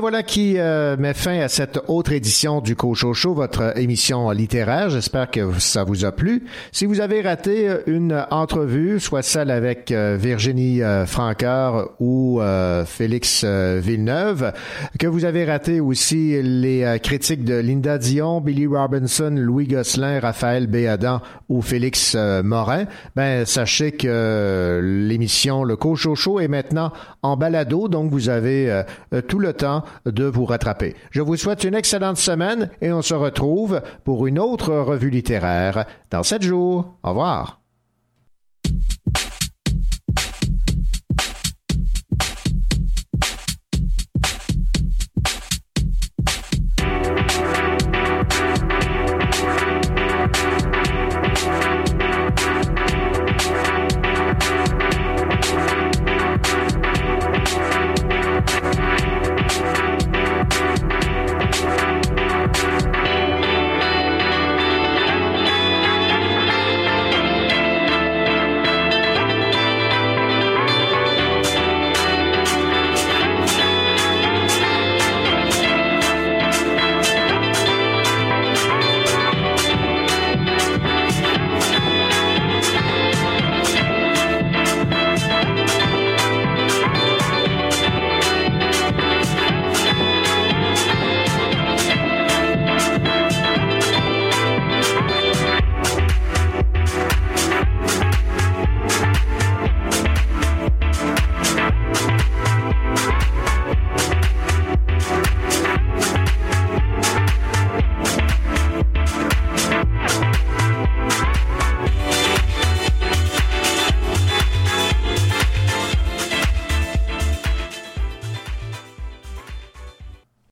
Voilà qui euh, met fin à cette autre édition du Cochocho, votre émission littéraire. J'espère que ça vous a plu. Si vous avez raté une entrevue, soit celle avec euh, Virginie euh, Franqueur ou euh, Félix euh, Villeneuve, que vous avez raté aussi les euh, critiques de Linda Dion, Billy Robinson, Louis Gosselin, Raphaël Béadan ou Félix euh, Morin, ben sachez que euh, l'émission Le Cochocho est maintenant en balado, donc vous avez euh, tout le temps de vous rattraper. Je vous souhaite une excellente semaine et on se retrouve pour une autre revue littéraire dans sept jours. Au revoir.